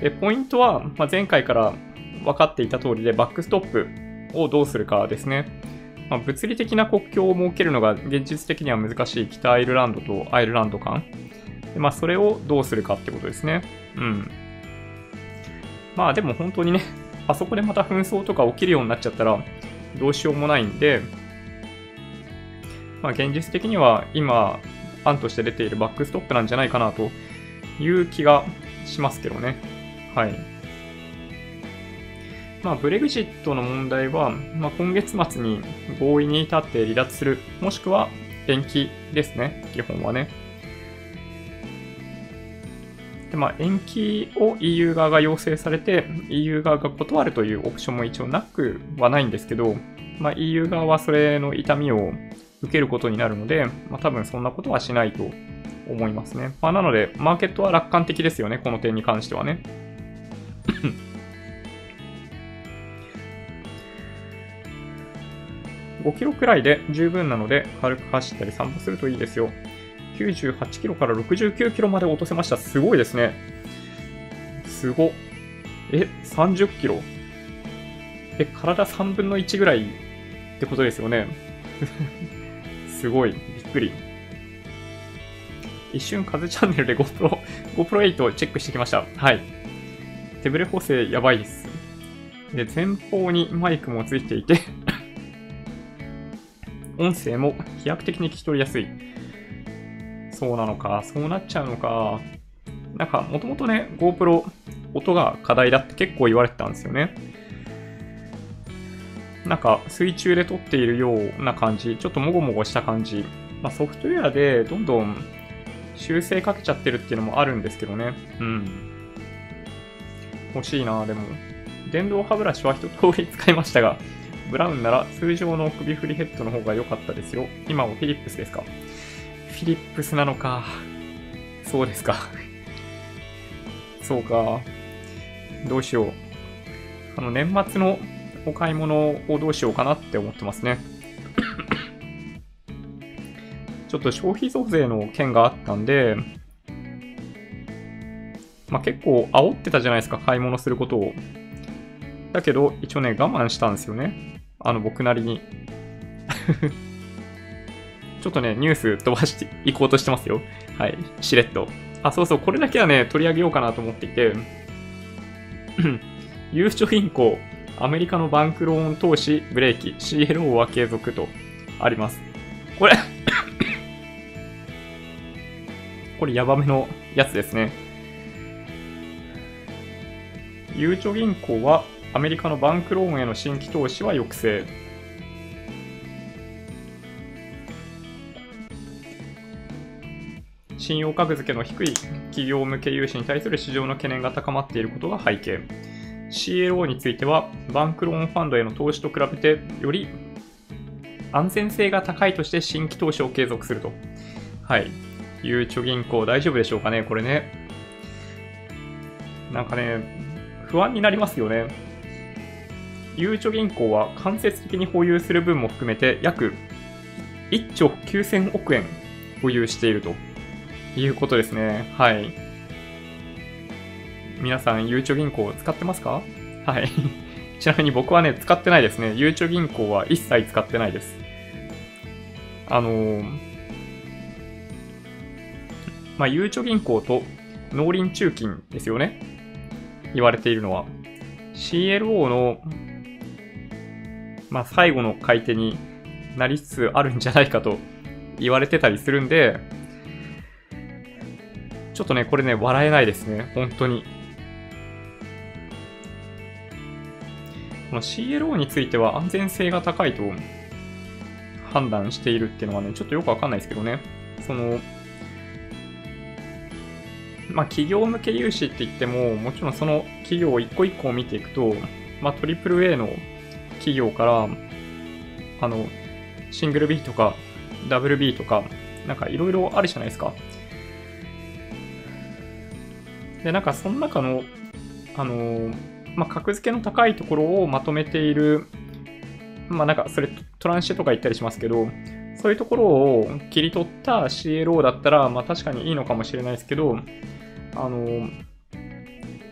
で、ポイントは、まあ、前回から分かっていた通りで、バックストップをどうするかですね。まあ、物理的な国境を設けるのが現実的には難しい北アイルランドとアイルランド間。でまあ、それをどうするかってことですね。うん。まあでも本当にね、あそこでまた紛争とか起きるようになっちゃったらどうしようもないんで、まあ現実的には今案として出ているバックストップなんじゃないかなという気がしますけどね。はい。まあ、ブレグジットの問題は、まあ、今月末に合意に至って離脱する、もしくは延期ですね、基本はね。で、まあ、延期を EU 側が要請されて、EU 側が断るというオプションも一応なくはないんですけど、まあ、EU 側はそれの痛みを受けることになるので、まあ、多分そんなことはしないと思いますね。まあ、なので、マーケットは楽観的ですよね、この点に関してはね。5キロくらいで十分なので、軽く走ったり散歩するといいですよ。98キロから69キロまで落とせました。すごいですね。すご。え、30キロえ、体3分の1ぐらいってことですよね。すごい。びっくり。一瞬風チャンネルで GoPro、GoPro8 チェックしてきました。はい。手ブレ補正やばいです。で、前方にマイクもついていて音声も飛躍的に聞き取りやすい。そうなのか、そうなっちゃうのか。なんか、もともとね、GoPro、音が課題だって結構言われてたんですよね。なんか、水中で撮っているような感じ、ちょっともごもごした感じ。まあ、ソフトウェアでどんどん修正かけちゃってるっていうのもあるんですけどね。うん。欲しいなでも。電動歯ブラシは一通り使いましたが、ブラウンなら通常の首振りヘッドの方が良かったですよ。今もフィリップスですか？ィリップスなのか。そうですか。そうか。どうしよう。あの、年末のお買い物をどうしようかなって思ってますね。ちょっと消費増税の件があったんで、まあ、結構煽ってたじゃないですか、買い物することを。だけど、一応ね、我慢したんですよね。あの、僕なりに。ちょっとね、ニュース飛ばしていこうとしてますよ。はい、しれっと。あ、そうそう、これだけはね、取り上げようかなと思っていて、ゆうちょ銀行、アメリカのバンクローン投資ブレーキ、CLO は継続とあります。これ これヤバめのやつですね。ゆうちょ銀行はアメリカのバンクローンへの新規投資は抑制。信用格付けの低い企業向け融資に対する市場の懸念が高まっていることが背景。CLO については、バンクローンファンドへの投資と比べて、より安全性が高いとして新規投資を継続すると。はい。ゆうちょ銀行大丈夫でしょうかね、これね。なんかね、不安になりますよね。ゆうちょ銀行は間接的に保有する分も含めて約1兆9000億円保有しているということですね。はい。皆さん、ゆうちょ銀行使ってますか？はい。ちなみに僕はね、使ってないですね。ゆうちょ銀行は一切使ってないです。あのー、まあ、ゆうちょ銀行と農林中金ですよね。言われているのは。CLO の、まあ、最後の買い手になりつつあるんじゃないかと言われてたりするんで、ちょっとね、これね、笑えないですね。本当に。この CLO については安全性が高いと判断しているっていうのはね、ちょっとよくわかんないですけどね。その、まあ、企業向け融資って言っても、もちろんその企業を一個一個を見ていくと、まあ、トリプル A の企業から、あの、シングル B とか、ダブル B とか、なんかいろいろあるじゃないですか。で、なんかその中の、あのまあ、格付けの高いところをまとめている、まあなんかそれトランシェとか言ったりしますけど、そういうところを切り取った CLO だったら、まあ確かにいいのかもしれないですけど、あの、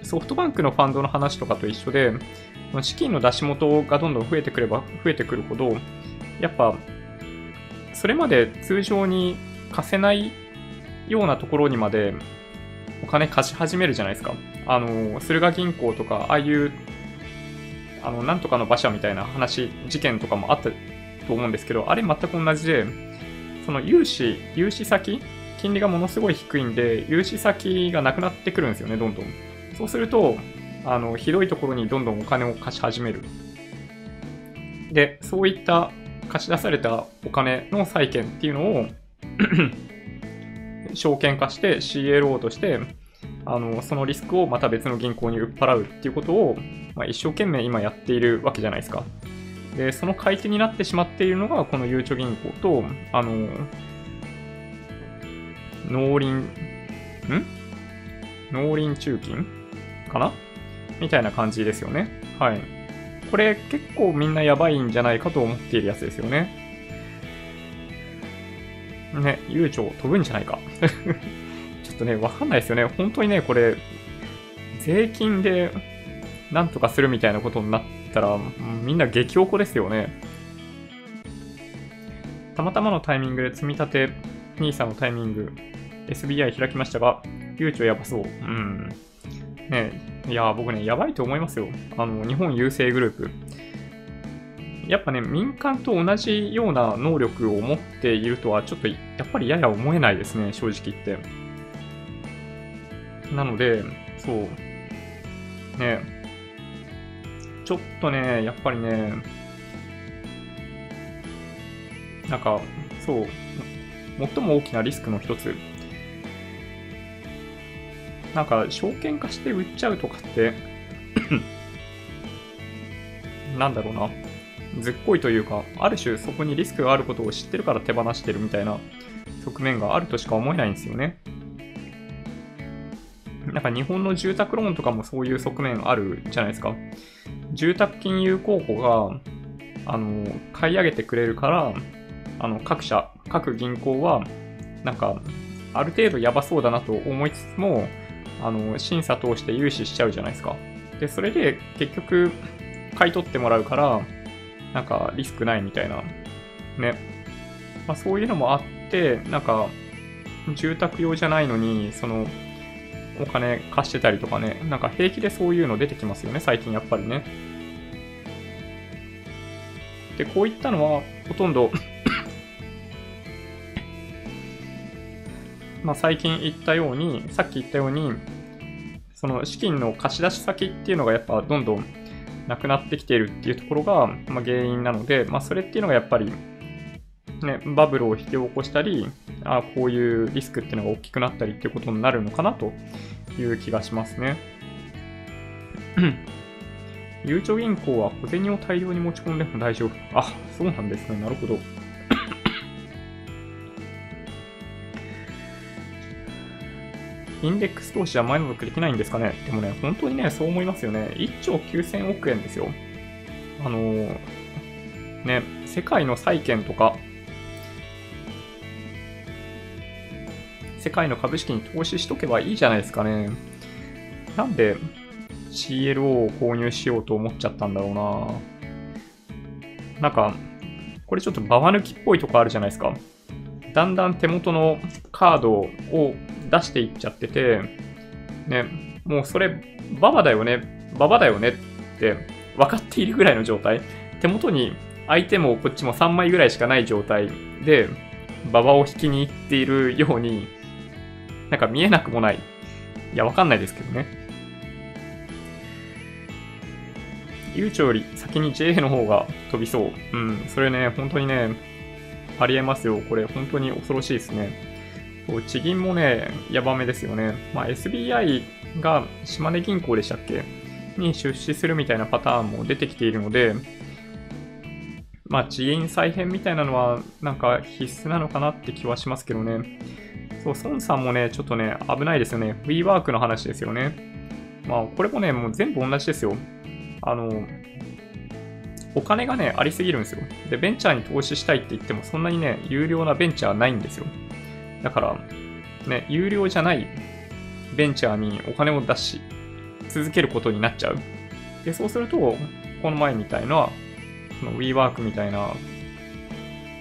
ソフトバンクのファンドの話とかと一緒で、資金の出し元がどんどん増えてくれば増えてくるほど、やっぱ、それまで通常に貸せないようなところにまでお金貸し始めるじゃないですか。あの、駿河銀行とか、ああいう、あの、なんとかの馬車みたいな話、事件とかもあったと思うんですけど、あれ全く同じで、その融資、融資先、金利がものすごい低いんで、融資先がなくなってくるんですよね、どんどん。そうすると、あの、ひどいところにどんどんお金を貸し始める。で、そういった貸し出されたお金の債券っていうのを証券化して CLO として、あの、そのリスクをまた別の銀行に売っ払うっていうことを、まあ、一生懸命今やっているわけじゃないですか。で、その買い手になってしまっているのが、このゆうちょ銀行と、あの、農林、ん？農林中金かな？みたいな感じですよね。はい。これ結構みんなやばいんじゃないかと思っているやつですよね。ね、悠長飛ぶんじゃないか。ちょっとね、わかんないですよね。本当にね、これ、税金でなんとかするみたいなことになったら、みんな激おこですよね。たまたまのタイミングで積み立て NISA のタイミング SBI 開きましたが、悠長やばそう。うん。ねいや、僕ね、やばいと思いますよ。あの、日本郵政グループ。やっぱね、民間と同じような能力を持っているとは、ちょっとやっぱりやや思えないですね、正直言って。なので、そう。ね、ちょっとね、やっぱりね、なんか、そう、最も大きなリスクの一つ。なんか、証券化して売っちゃうとかって なんだろうな。ずっこいというか、ある種そこにリスクがあることを知ってるから手放してるみたいな側面があるとしか思えないんですよね。なんか日本の住宅ローンとかもそういう側面あるじゃないですか。住宅金融公庫が、あの、買い上げてくれるから、あの、各社、各銀行は、なんか、ある程度やばそうだなと思いつつも、あの、審査通して融資しちゃうじゃないですか。で、それで結局、買い取ってもらうから、なんかリスクないみたいな、ね。まあそういうのもあって、なんか、住宅用じゃないのに、その、お金貸してたりとかね、なんか平気でそういうの出てきますよね、最近やっぱりね。で、こういったのは、ほとんど まあ最近言ったように、さっき言ったように、その資金の貸し出し先っていうのがやっぱどんどんなくなってきているっていうところが、まあ、原因なので、まあ、それっていうのがやっぱり、ね、バブルを引き起こしたり、あこういうリスクっていうのが大きくなったりっていうことになるのかなという気がしますね。ゆうちょ銀行は小銭を大量に持ち込んでも大丈夫。あ、そうなんですね。なるほど。インデックス投資は前の続できないんですかね？でもね、本当にね、そう思いますよね。1兆9000億円ですよ。あのー、ね、世界の債券とか、世界の株式に投資しとけばいいじゃないですかね。なんで CLO を購入しようと思っちゃったんだろうな。なんか、これちょっとババ抜きっぽいとこあるじゃないですか。だんだん手元のカードを出していっちゃってて、ね、もうそれ、ババだよね、ババだよねって分かっているぐらいの状態。手元に相手もこっちも3枚ぐらいしかない状態で、ババを引きに行っているように、なんか見えなくもない。いや、わかんないですけどね。悠長より先に JA の方が飛びそう。うん、それね、本当にね、ありえますよ。これ本当に恐ろしいですね。地銀もね、やばめですよね。まあ、SBI が島根銀行でしたっけ？に出資するみたいなパターンも出てきているので、まあ、地銀再編みたいなのはなんか必須なのかなって気はしますけどね。そう、孫さんもね、ちょっとね、危ないですよね。WeWork の話ですよね。まあ、これもね、もう全部同じですよ。あの、お金がね、ありすぎるんですよ。で、ベンチャーに投資したいって言っても、そんなにね、有料なベンチャーないんですよ。だから、ね、有料じゃないベンチャーにお金を出し続けることになっちゃう。で、そうすると、この前みたいな、その WeWork みたいな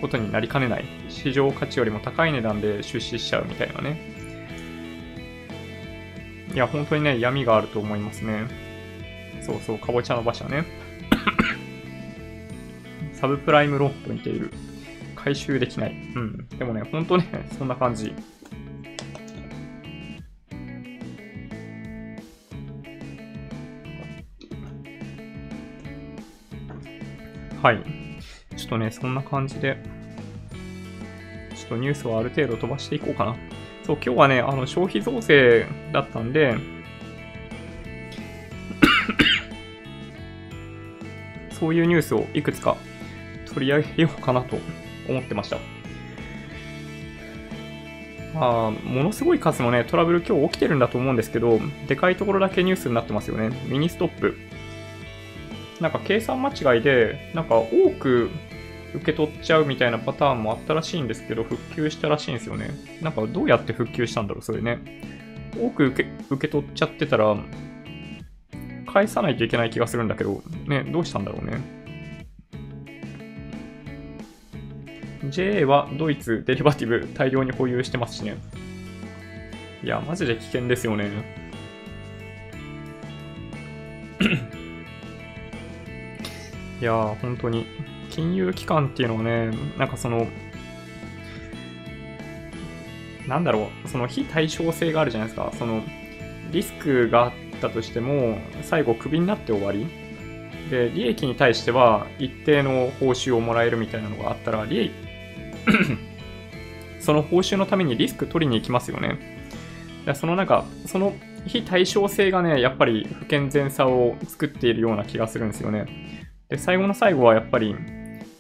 ことになりかねない。市場価値よりも高い値段で出資しちゃうみたいなね。いや、本当にね、闇があると思いますね。そうそう、かぼちゃの馬車ね。サブプライムローンと似ている。回収できない。うん。でもね、ほんとね、そんな感じ。はい。ちょっとね、そんな感じで、ちょっとニュースはある程度飛ばしていこうかな。そう、今日はね、あの、消費増税だったんで、そういうニュースをいくつか取り上げようかなと思ってました。まあ、ものすごい数のね、トラブル今日起きてるんだと思うんですけど、でかいところだけニュースになってますよね。ミニストップ。なんか計算間違いで、なんか多く受け取っちゃうみたいなパターンもあったらしいんですけど、復旧したらしいんですよね。なんかどうやって復旧したんだろう、それね。多く受け受け取っちゃってたら、返さないといけない気がするんだけど、ね、どうしたんだろうね。JA はドイツデリバティブ大量に保有してますしね。いや、マジで危険ですよね。いやー、本当に。金融機関っていうのはね、なんかその、なんだろう、その非対称性があるじゃないですか。その、リスクがあったとしても、最後クビになって終わり。で、利益に対しては一定の報酬をもらえるみたいなのがあったら、利益 その報酬のためにリスク取りに行きますよね。そのなんか、その非対称性がね、やっぱり不健全さを作っているような気がするんですよね。で、最後の最後はやっぱり、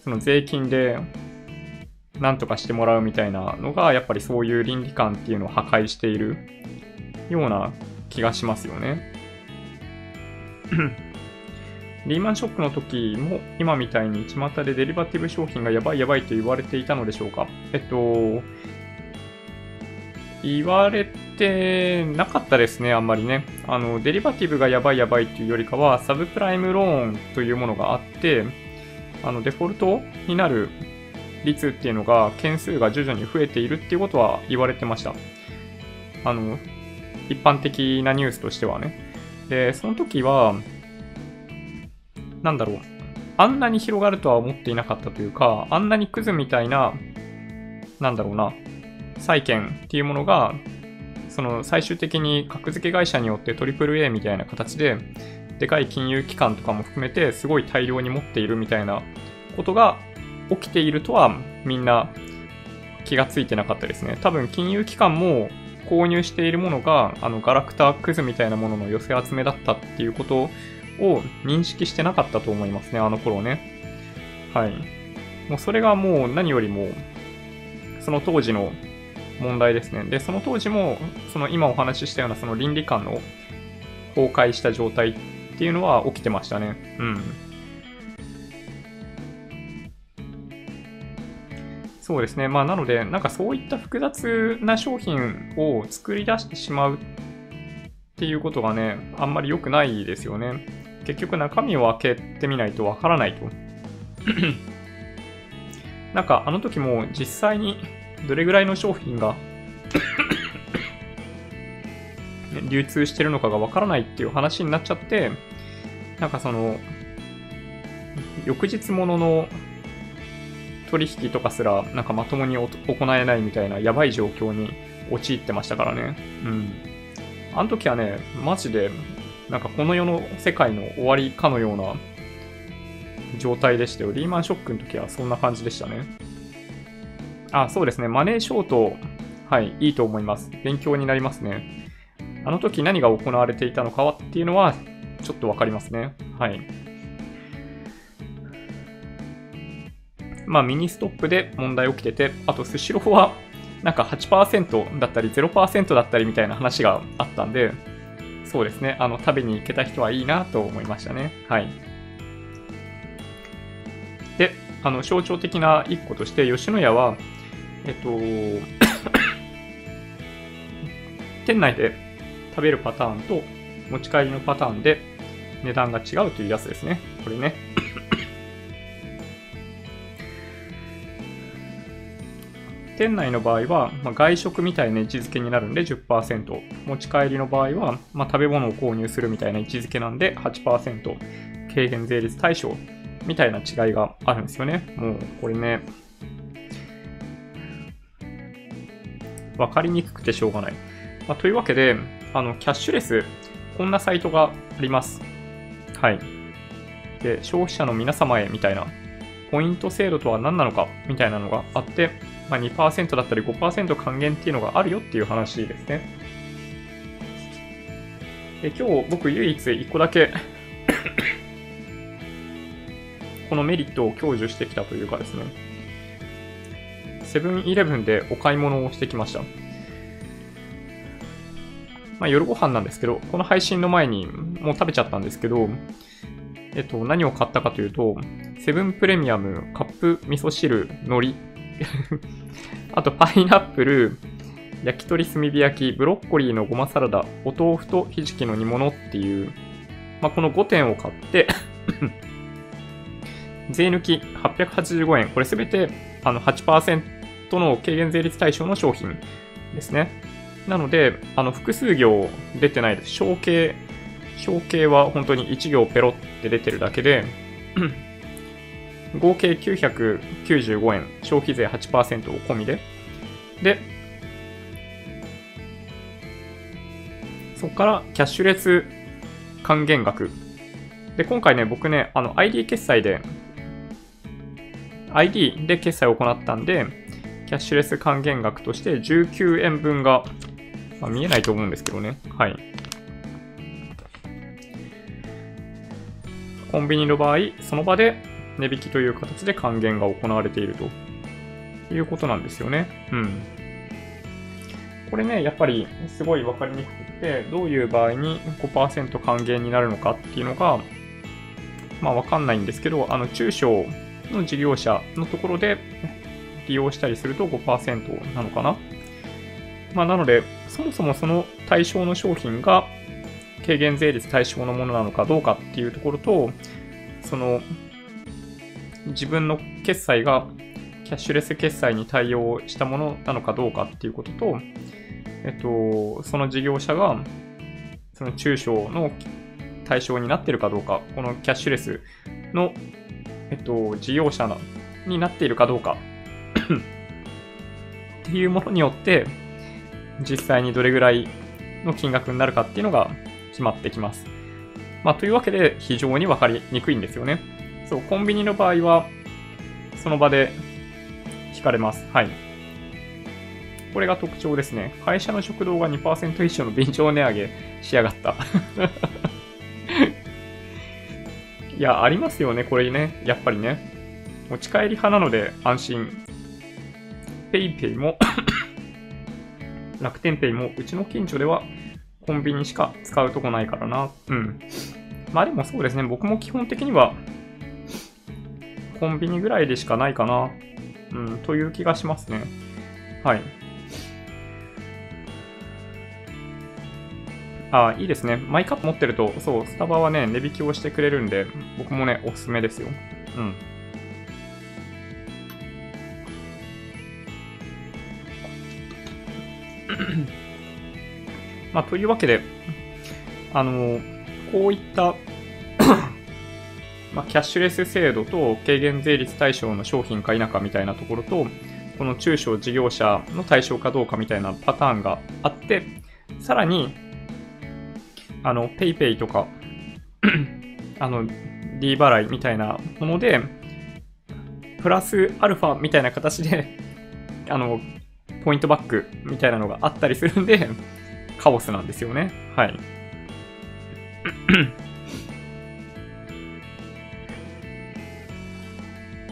その税金で何とかしてもらうみたいなのが、やっぱりそういう倫理観っていうのを破壊しているような気がしますよね。リーマンショックの時も今みたいに巷でデリバティブ商品がやばいやばいと言われていたのでしょうか？えっと、言われてなかったですね、あんまりね。あの、デリバティブがやばいやばいっていうよりかは、サブプライムローンというものがあって、あの、デフォルトになる率っていうのが、件数が徐々に増えているっていうことは言われてました。あの、一般的なニュースとしてはね。で、その時は、なんだろう。あんなに広がるとは思っていなかったというか、あんなにクズみたいな、なんだろうな、債券っていうものが、その最終的に格付け会社によって AAA みたいな形で、でかい金融機関とかも含めてすごい大量に持っているみたいなことが起きているとはみんな気がついてなかったですね。多分金融機関も購入しているものがあのガラクタクズみたいなものの寄せ集めだったっていうことを認識してなかったと思いますね、あの頃ね。はい。もうそれがもう何よりもその当時の問題ですね。で、その当時も、その今お話ししたようなその倫理観の崩壊した状態っていうのは起きてましたね。うん。そうですね。まあ、なので、なんかそういった複雑な商品を作り出してしまうっていうことがね、あんまり良くないですよね。結局中身を開けてみないとわからないと。なんかあの時も実際にどれぐらいの商品が 流通してるのかがわからないっていう話になっちゃって、なんかその、翌日ものの取引とかすら、なんかまともに行えないみたいなやばい状況に陥ってましたからね。うん。あの時はね、マジで、なんかこの世の世界の終わりかのような状態でしたよ。リーマンショックの時はそんな感じでしたね。あ、そうですね。マネーショート、はい、いいと思います。勉強になりますね。あの時何が行われていたのかっていうのは、ちょっとわかりますね。はい。まあ、ミニストップで問題起きてて、あと、スシローは、なんか8%だったり0%だったりみたいな話があったんで、そうですね。あの、食べに行けた人はいいなと思いましたね。はい。で、あの、象徴的な一個として、吉野家は、えっと、店内で食べるパターンと持ち帰りのパターンで値段が違うというやつですね。これね。店内の場合は、まあ、外食みたいな位置づけになるんで10%。持ち帰りの場合は、まあ、食べ物を購入するみたいな位置づけなんで8%。軽減税率対象みたいな違いがあるんですよね。もうこれね、わかりにくくてしょうがない。まあ、というわけで、あの、キャッシュレス、こんなサイトがあります。はい。で、消費者の皆様へみたいな、ポイント制度とは何なのかみたいなのがあって、まあ、2%だったり5%還元っていうのがあるよっていう話ですね。で今日僕唯一1個だけ このメリットを享受してきたというかですね、セブンイレブンでお買い物をしてきました。まあ、夜ご飯なんですけど、この配信の前にもう食べちゃったんですけど、えっと、何を買ったかというと、セブンプレミアムカップ味噌汁海苔 あとパイナップル、焼き鳥炭火焼き、ブロッコリーのごまサラダ、お豆腐とひじきの煮物っていう、まあ、この5点を買って 税抜き885円。これすべてあの8%の軽減税率対象の商品ですね。なので、あの、複数行出てないです。小計、小計は本当に1行ペロって出てるだけで、合計995円、消費税8%を込みで、で、そこからキャッシュレス還元額。で、今回ね、僕ね、あの、ID 決済で、ID で決済を行ったんで、キャッシュレス還元額として19円分が、まあ、見えないと思うんですけどね。はい。コンビニの場合、その場で値引きという形で還元が行われているということなんですよね。うん。これね、やっぱりすごいわかりにくくて、どういう場合に5%還元になるのかっていうのが、まあわかんないんですけど、あの中小の事業者のところで利用したりすると5%なのかな。まあなので、そもそもその対象の商品が軽減税率対象のものなのかどうかっていうところと、その自分の決済がキャッシュレス決済に対応したものなのかどうかっていうことと、えっと、その事業者が、その中小の対象になってるかどうか、このキャッシュレスの、えっと、事業者になっているかどうか っていうものによって、実際にどれぐらいの金額になるかっていうのが決まってきます。まあ、というわけで非常にわかりにくいんですよね。そう、コンビニの場合は、その場で引かれます。はい。これが特徴ですね。会社の食堂が2%以上の便乗値上げしやがった。いや、ありますよね、これね。やっぱりね。持ち帰り派なので安心。PayPay も 楽天ペイもうちの近所ではコンビニしか使うとこないからな。うん。まあでもそうですね、僕も基本的にはコンビニぐらいでしかないかな。うん、という気がしますね。はい。あ、いいですね。マイカップ持ってると、そう、スタバはね、値引きをしてくれるんで、僕もね、おすすめですよ。うん。まあ、というわけで、あの、こういったまあ、キャッシュレス制度と軽減税率対象の商品か否かみたいなところと、この中小事業者の対象かどうかみたいなパターンがあって、さらに、あの、PayPay とか あの、D 払いみたいなもので、プラスアルファみたいな形で あの、ポイントバックみたいなのがあったりするんで、カオスなんですよね。はい。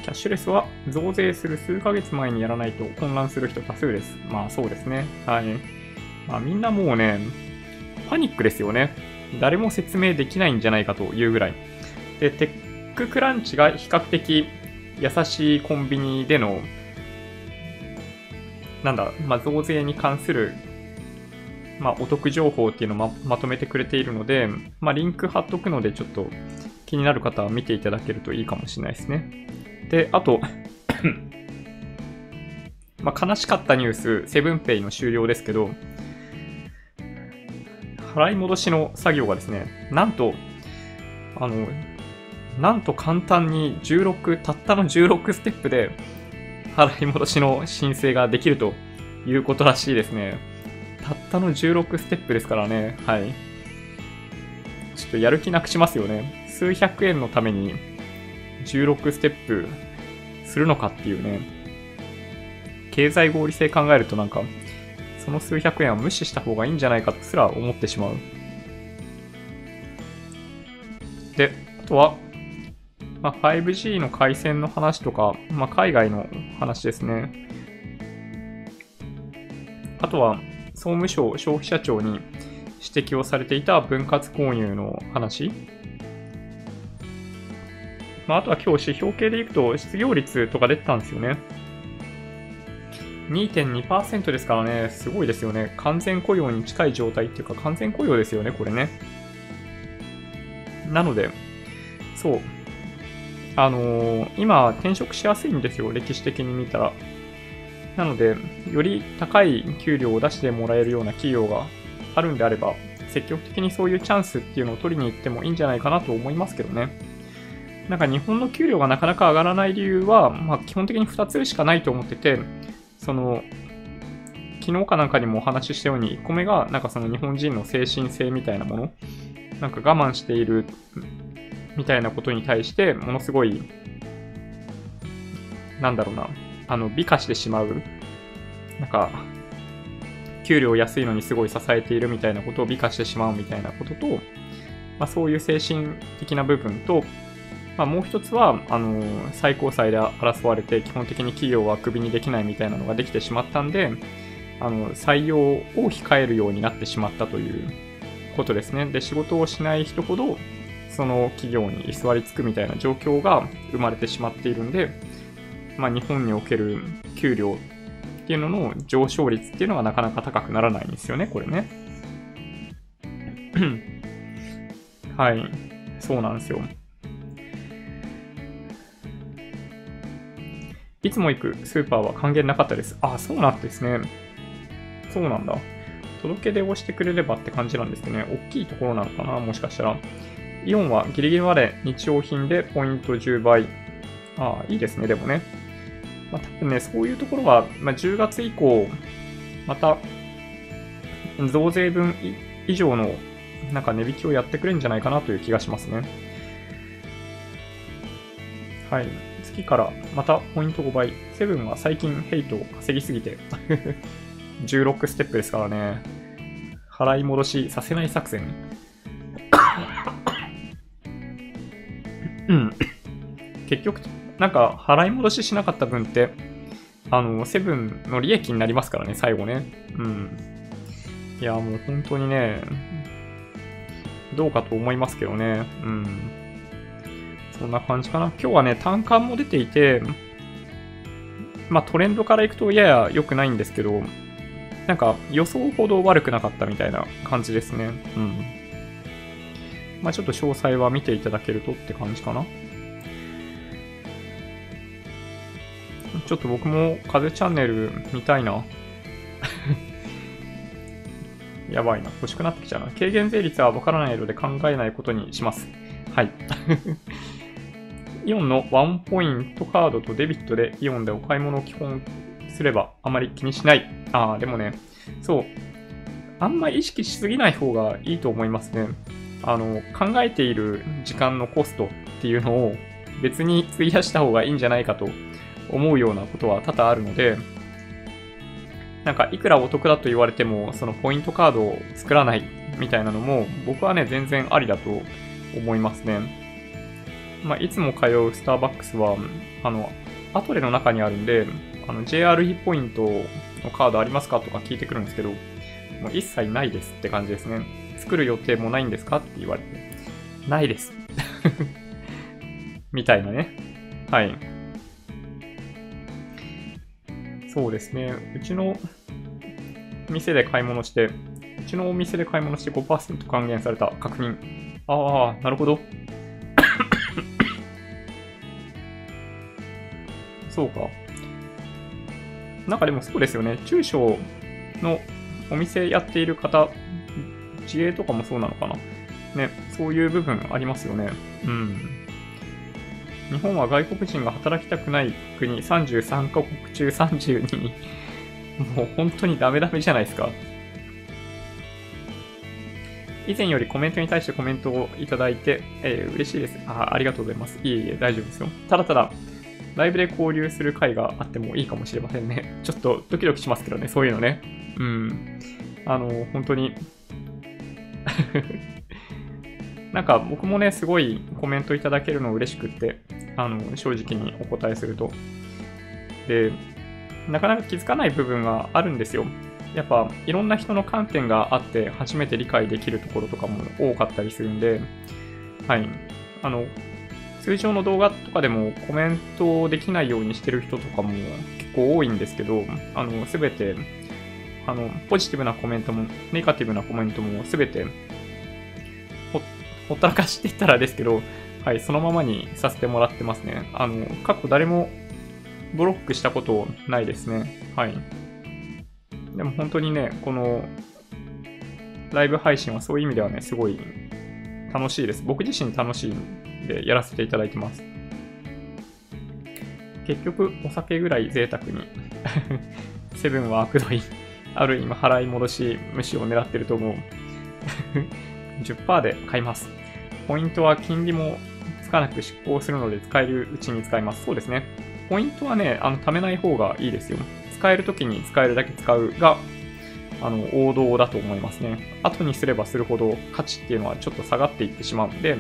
キャッシュレスは増税する数ヶ月前にやらないと混乱する人多数です。まあそうですね。はい。まあみんなもうね、パニックですよね。誰も説明できないんじゃないかというぐらい。で、テッククランチが比較的優しいコンビニでの、なんだ、まあ、増税に関する、まあ、お得情報っていうのをままとめてくれているので、まあ、リンク貼っとくので、ちょっと気になる方は見ていただけるといいかもしれないですね。で、あと まあ、悲しかったニュース、セブンペイの終了ですけど、払い戻しの作業がですね、なんと、あの、なんと簡単に16、たったの16ステップで払い戻しの申請ができるということらしいですね。たったの16ステップですからね。はい。ちょっとやる気なくしますよね。数百円のために16ステップするのかっていうね。経済合理性考えるとなんか、その数百円は無視した方がいいんじゃないかとすら思ってしまう。で、あとは、まあ、5G の回線の話とか、まあ、海外の話ですね。あとは、総務省消費者庁に指摘をされていた分割購入の話。まあ、あとは今日指標系でいくと失業率とか出てたんですよね。2.2%ですからね、すごいですよね。完全雇用に近い状態っていうか完全雇用ですよね、これね。なので、そう。あのー、今、転職しやすいんですよ、歴史的に見たら。なので、より高い給料を出してもらえるような企業があるんであれば、積極的にそういうチャンスっていうのを取りに行ってもいいんじゃないかなと思いますけどね。なんか日本の給料がなかなか上がらない理由は、まあ、基本的に2つしかないと思ってて、その、昨日かなんかにもお話ししたように、1個目が、なんかその日本人の精神性みたいなもの、なんか我慢しているみたいなことに対して、ものすごい、なんだろうな、あの、美化してしまう、なんか、給料安いのにすごい支えているみたいなことを美化してしまうみたいなことと、まあ、そういう精神的な部分と、まあ、もう一つは、あの最高裁で争われて、基本的に企業はクビにできないみたいなのができてしまったんで、あの採用を控えるようになってしまったということですね。で、仕事をしない人ほど、その企業に居座りつくみたいな状況が生まれてしまっているんで、まあ、日本における給料っていうのの上昇率っていうのがなかなか高くならないんですよね、これね。はい。そうなんですよ。いつも行くスーパーは還元なかったです。あ、そうなんですね。そうなんだ。届け出をしてくれればって感じなんですね。大きいところなのかなもしかしたら。イオンはギリギリまで日用品でポイント10倍。ああ、いいですね、でもね。まあ、多分ね、そういうところは、まあ、10月以降、また、増税分以上の、なんか値引きをやってくれるんじゃないかなという気がしますね。はい。月からまたポイント5倍。セブンは最近ヘイトを稼ぎすぎて 16ステップですからね。払い戻しさせない作戦。うん。結局、なんか払い戻ししなかった分って、あの、セブンの利益になりますからね、最後ね。うん。いや、もう本当にね、どうかと思いますけどね。うん。そんな感じかな。今日はね、単価も出ていて、まあトレンドからいくとやや良くないんですけど、なんか予想ほど悪くなかったみたいな感じですね。うん。まあちょっと詳細は見ていただけるとって感じかな。ちょっと僕も風チャンネル見たいな。やばいな。欲しくなってきちゃうな。軽減税率はわからないので考えないことにします。はい。イオンのワンポイントカードとデビットでイオンでお買い物を基本すればあまり気にしない。ああ、でもね、そう。あんま意識しすぎない方がいいと思いますね。あの、考えている時間のコストっていうのを別に費やした方がいいんじゃないかと思うようなことは多々あるので、なんかいくらお得だと言われても、そのポイントカードを作らないみたいなのも、僕はね、全然ありだと思いますね。まあ、いつも通うスターバックスは、あの、アトレの中にあるんで、あの、JRE ポイントのカードありますかとか聞いてくるんですけど、もう一切ないですって感じですね。作る予定もないんですかって言われて、ないです みたいなね。はい。そうですね。うちの店で買い物して、うちのお店で買い物して5%還元された確認。ああ、なるほど。そうか。なんかでもそうですよね。中小のお店やっている方、自営とかもそうなのかな。ね、そういう部分ありますよね。うん。日本は外国人が働きたくない国33カ国中32。もう本当にダメダメじゃないですか。以前よりコメントに対してコメントをいただいて、えー、嬉しいです。あありがとうございます。いえいえ、大丈夫ですよ。ただただ、ライブで交流する会があってもいいかもしれませんね。ちょっとドキドキしますけどね、そういうのね。うん。あの、本当に なんか僕もね、すごいコメントいただけるの嬉しくって、あの、正直にお答えすると。で、なかなか気づかない部分があるんですよ。やっぱ、いろんな人の観点があって初めて理解できるところとかも多かったりするんで、はい。あの、通常の動画とかでもコメントできないようにしてる人とかも結構多いんですけど、あの、すべて、あの、ポジティブなコメントも、ネガティブなコメントもすべてほ、ほったらかしていったらですけど、はい、そのままにさせてもらってますね。あの、過去誰もブロックしたことないですね。はい。でも本当にね、このライブ配信はそういう意味ではね、すごい楽しいです。僕自身楽しいでやらせていただいてます。結局、お酒ぐらい贅沢に セブンは悪どい、ある意味払い戻し虫を狙ってると思う。10%で買います。ポイントは金利もつかなく執行するので使えるうちに使います。そうですね。ポイントはね、あの、貯めない方がいいですよ。使えるときに使えるだけ使うが、あの、王道だと思いますね。後にすればするほど価値っていうのはちょっと下がっていってしまうんで、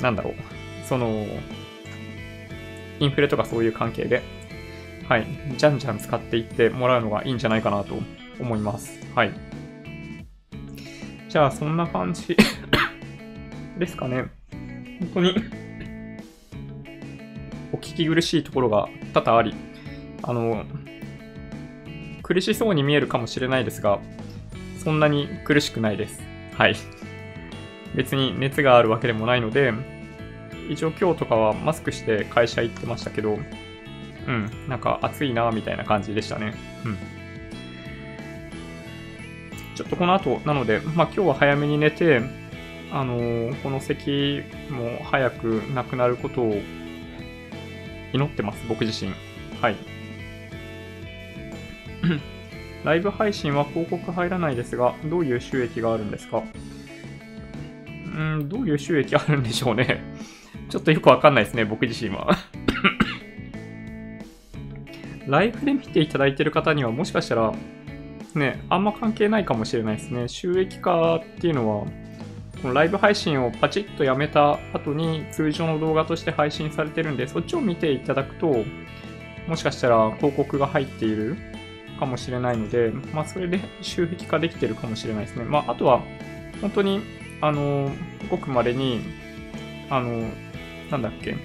なんだろう。その、インフレとかそういう関係で、はい、じゃんじゃん使っていってもらうのがいいんじゃないかなと思います。はい。じゃあ、そんな感じ ですかね。本当にお聞き苦しいところが多々あり、あの、苦しそうに見えるかもしれないですが、そんなに苦しくないです。はい。別に熱があるわけでもないので、一応今日とかはマスクして会社行ってましたけど、うん、なんか暑いなみたいな感じでしたね。うん。ちょっとこの後、なので、まあ今日は早めに寝て、あのー、この咳も早くなくなることを祈ってます、僕自身。はい。ライブ配信は広告入らないですが、どういう収益があるんですか？うん、どういう収益あるんでしょうね。ちょっとよくわかんないですね、僕自身は。ライブで見ていただいてる方にはもしかしたら、ね、あんま関係ないかもしれないですね。収益化っていうのは、このライブ配信をパチッとやめた後に通常の動画として配信されてるんで、そっちを見ていただくと、もしかしたら広告が入っているかもしれないので、まあ、それで収益化できてるかもしれないですね。まあ、あとは、本当に、あの、ごく稀に、あの、なんだっけ、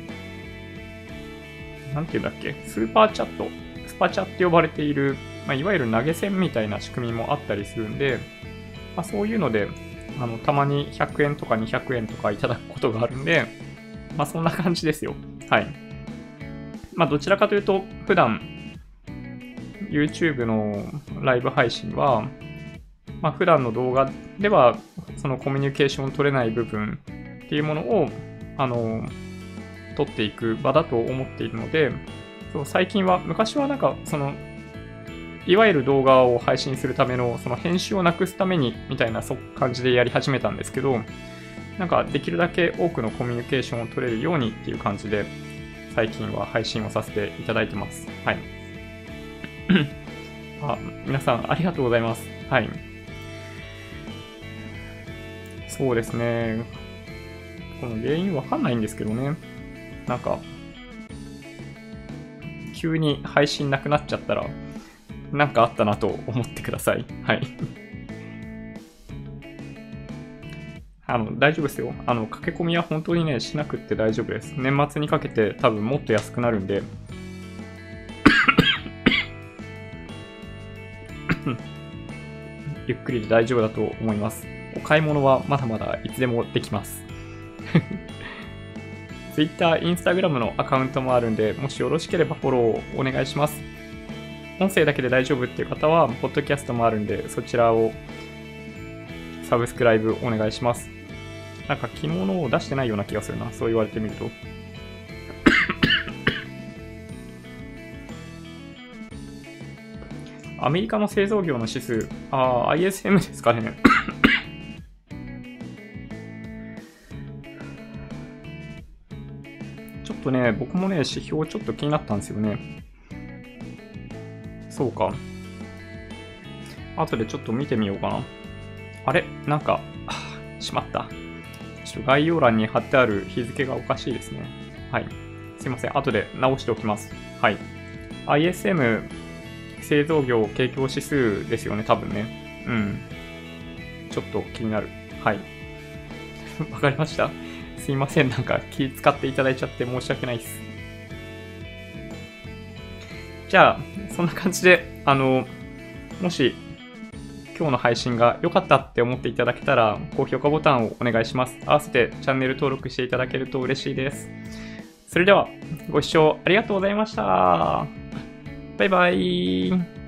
なんていうんだっけ、スーパーチャット、スパチャって呼ばれている、まあ、いわゆる投げ銭みたいな仕組みもあったりするんで、まあ、そういうので、あの、たまに100円とか200円とかいただくことがあるんで、まあそんな感じですよ。はい。まあどちらかというと、普段、YouTube のライブ配信は、まあ普段の動画では、そのコミュニケーションを取れない部分っていうものを、あの、取っていく場だと思っているので、そう最近は、昔はなんか、その、いわゆる動画を配信するための、その編集をなくすために、みたいな感じでやり始めたんですけど、なんかできるだけ多くのコミュニケーションを取れるようにっていう感じで、最近は配信をさせていただいてます。はい。あ、皆さんありがとうございます。はい。そうですね。この原因わかんないんですけどね。なんか、急に配信なくなっちゃったら、なんかあったなと思ってください。はい。あの、大丈夫ですよ。あの、駆け込みは本当にね、しなくって大丈夫です。年末にかけて多分もっと安くなるんで。ゆっくりで大丈夫だと思います。買い物はまだまだいつでもできます。Twitter、Instagram のアカウントもあるんで、もしよろしければフォローをお願いします。音声だけで大丈夫っていう方は、ポッドキャストもあるんで、そちらをサブスクライブお願いします。なんか昨日のを出してないような気がするな。そう言われてみると。アメリカの製造業の指数、ああ、ISM ですかね。とね、僕もね、指標ちょっと気になったんですよね。そうか。後でちょっと見てみようかな。あれ？なんか、しまった。ちょっと概要欄に貼ってある日付がおかしいですね。はい。すいません。後で直しておきます。はい。ISM 製造業景況指数ですよね、多分ね。うん。ちょっと気になる。はい。わかりました？すいません。なんか気使っていただいちゃって申し訳ないです。じゃあ、そんな感じで、あの、もし今日の配信が良かったって思っていただけたら、高評価ボタンをお願いします。合わせてチャンネル登録していただけると嬉しいです。それでは、ご視聴ありがとうございました。バイバイ。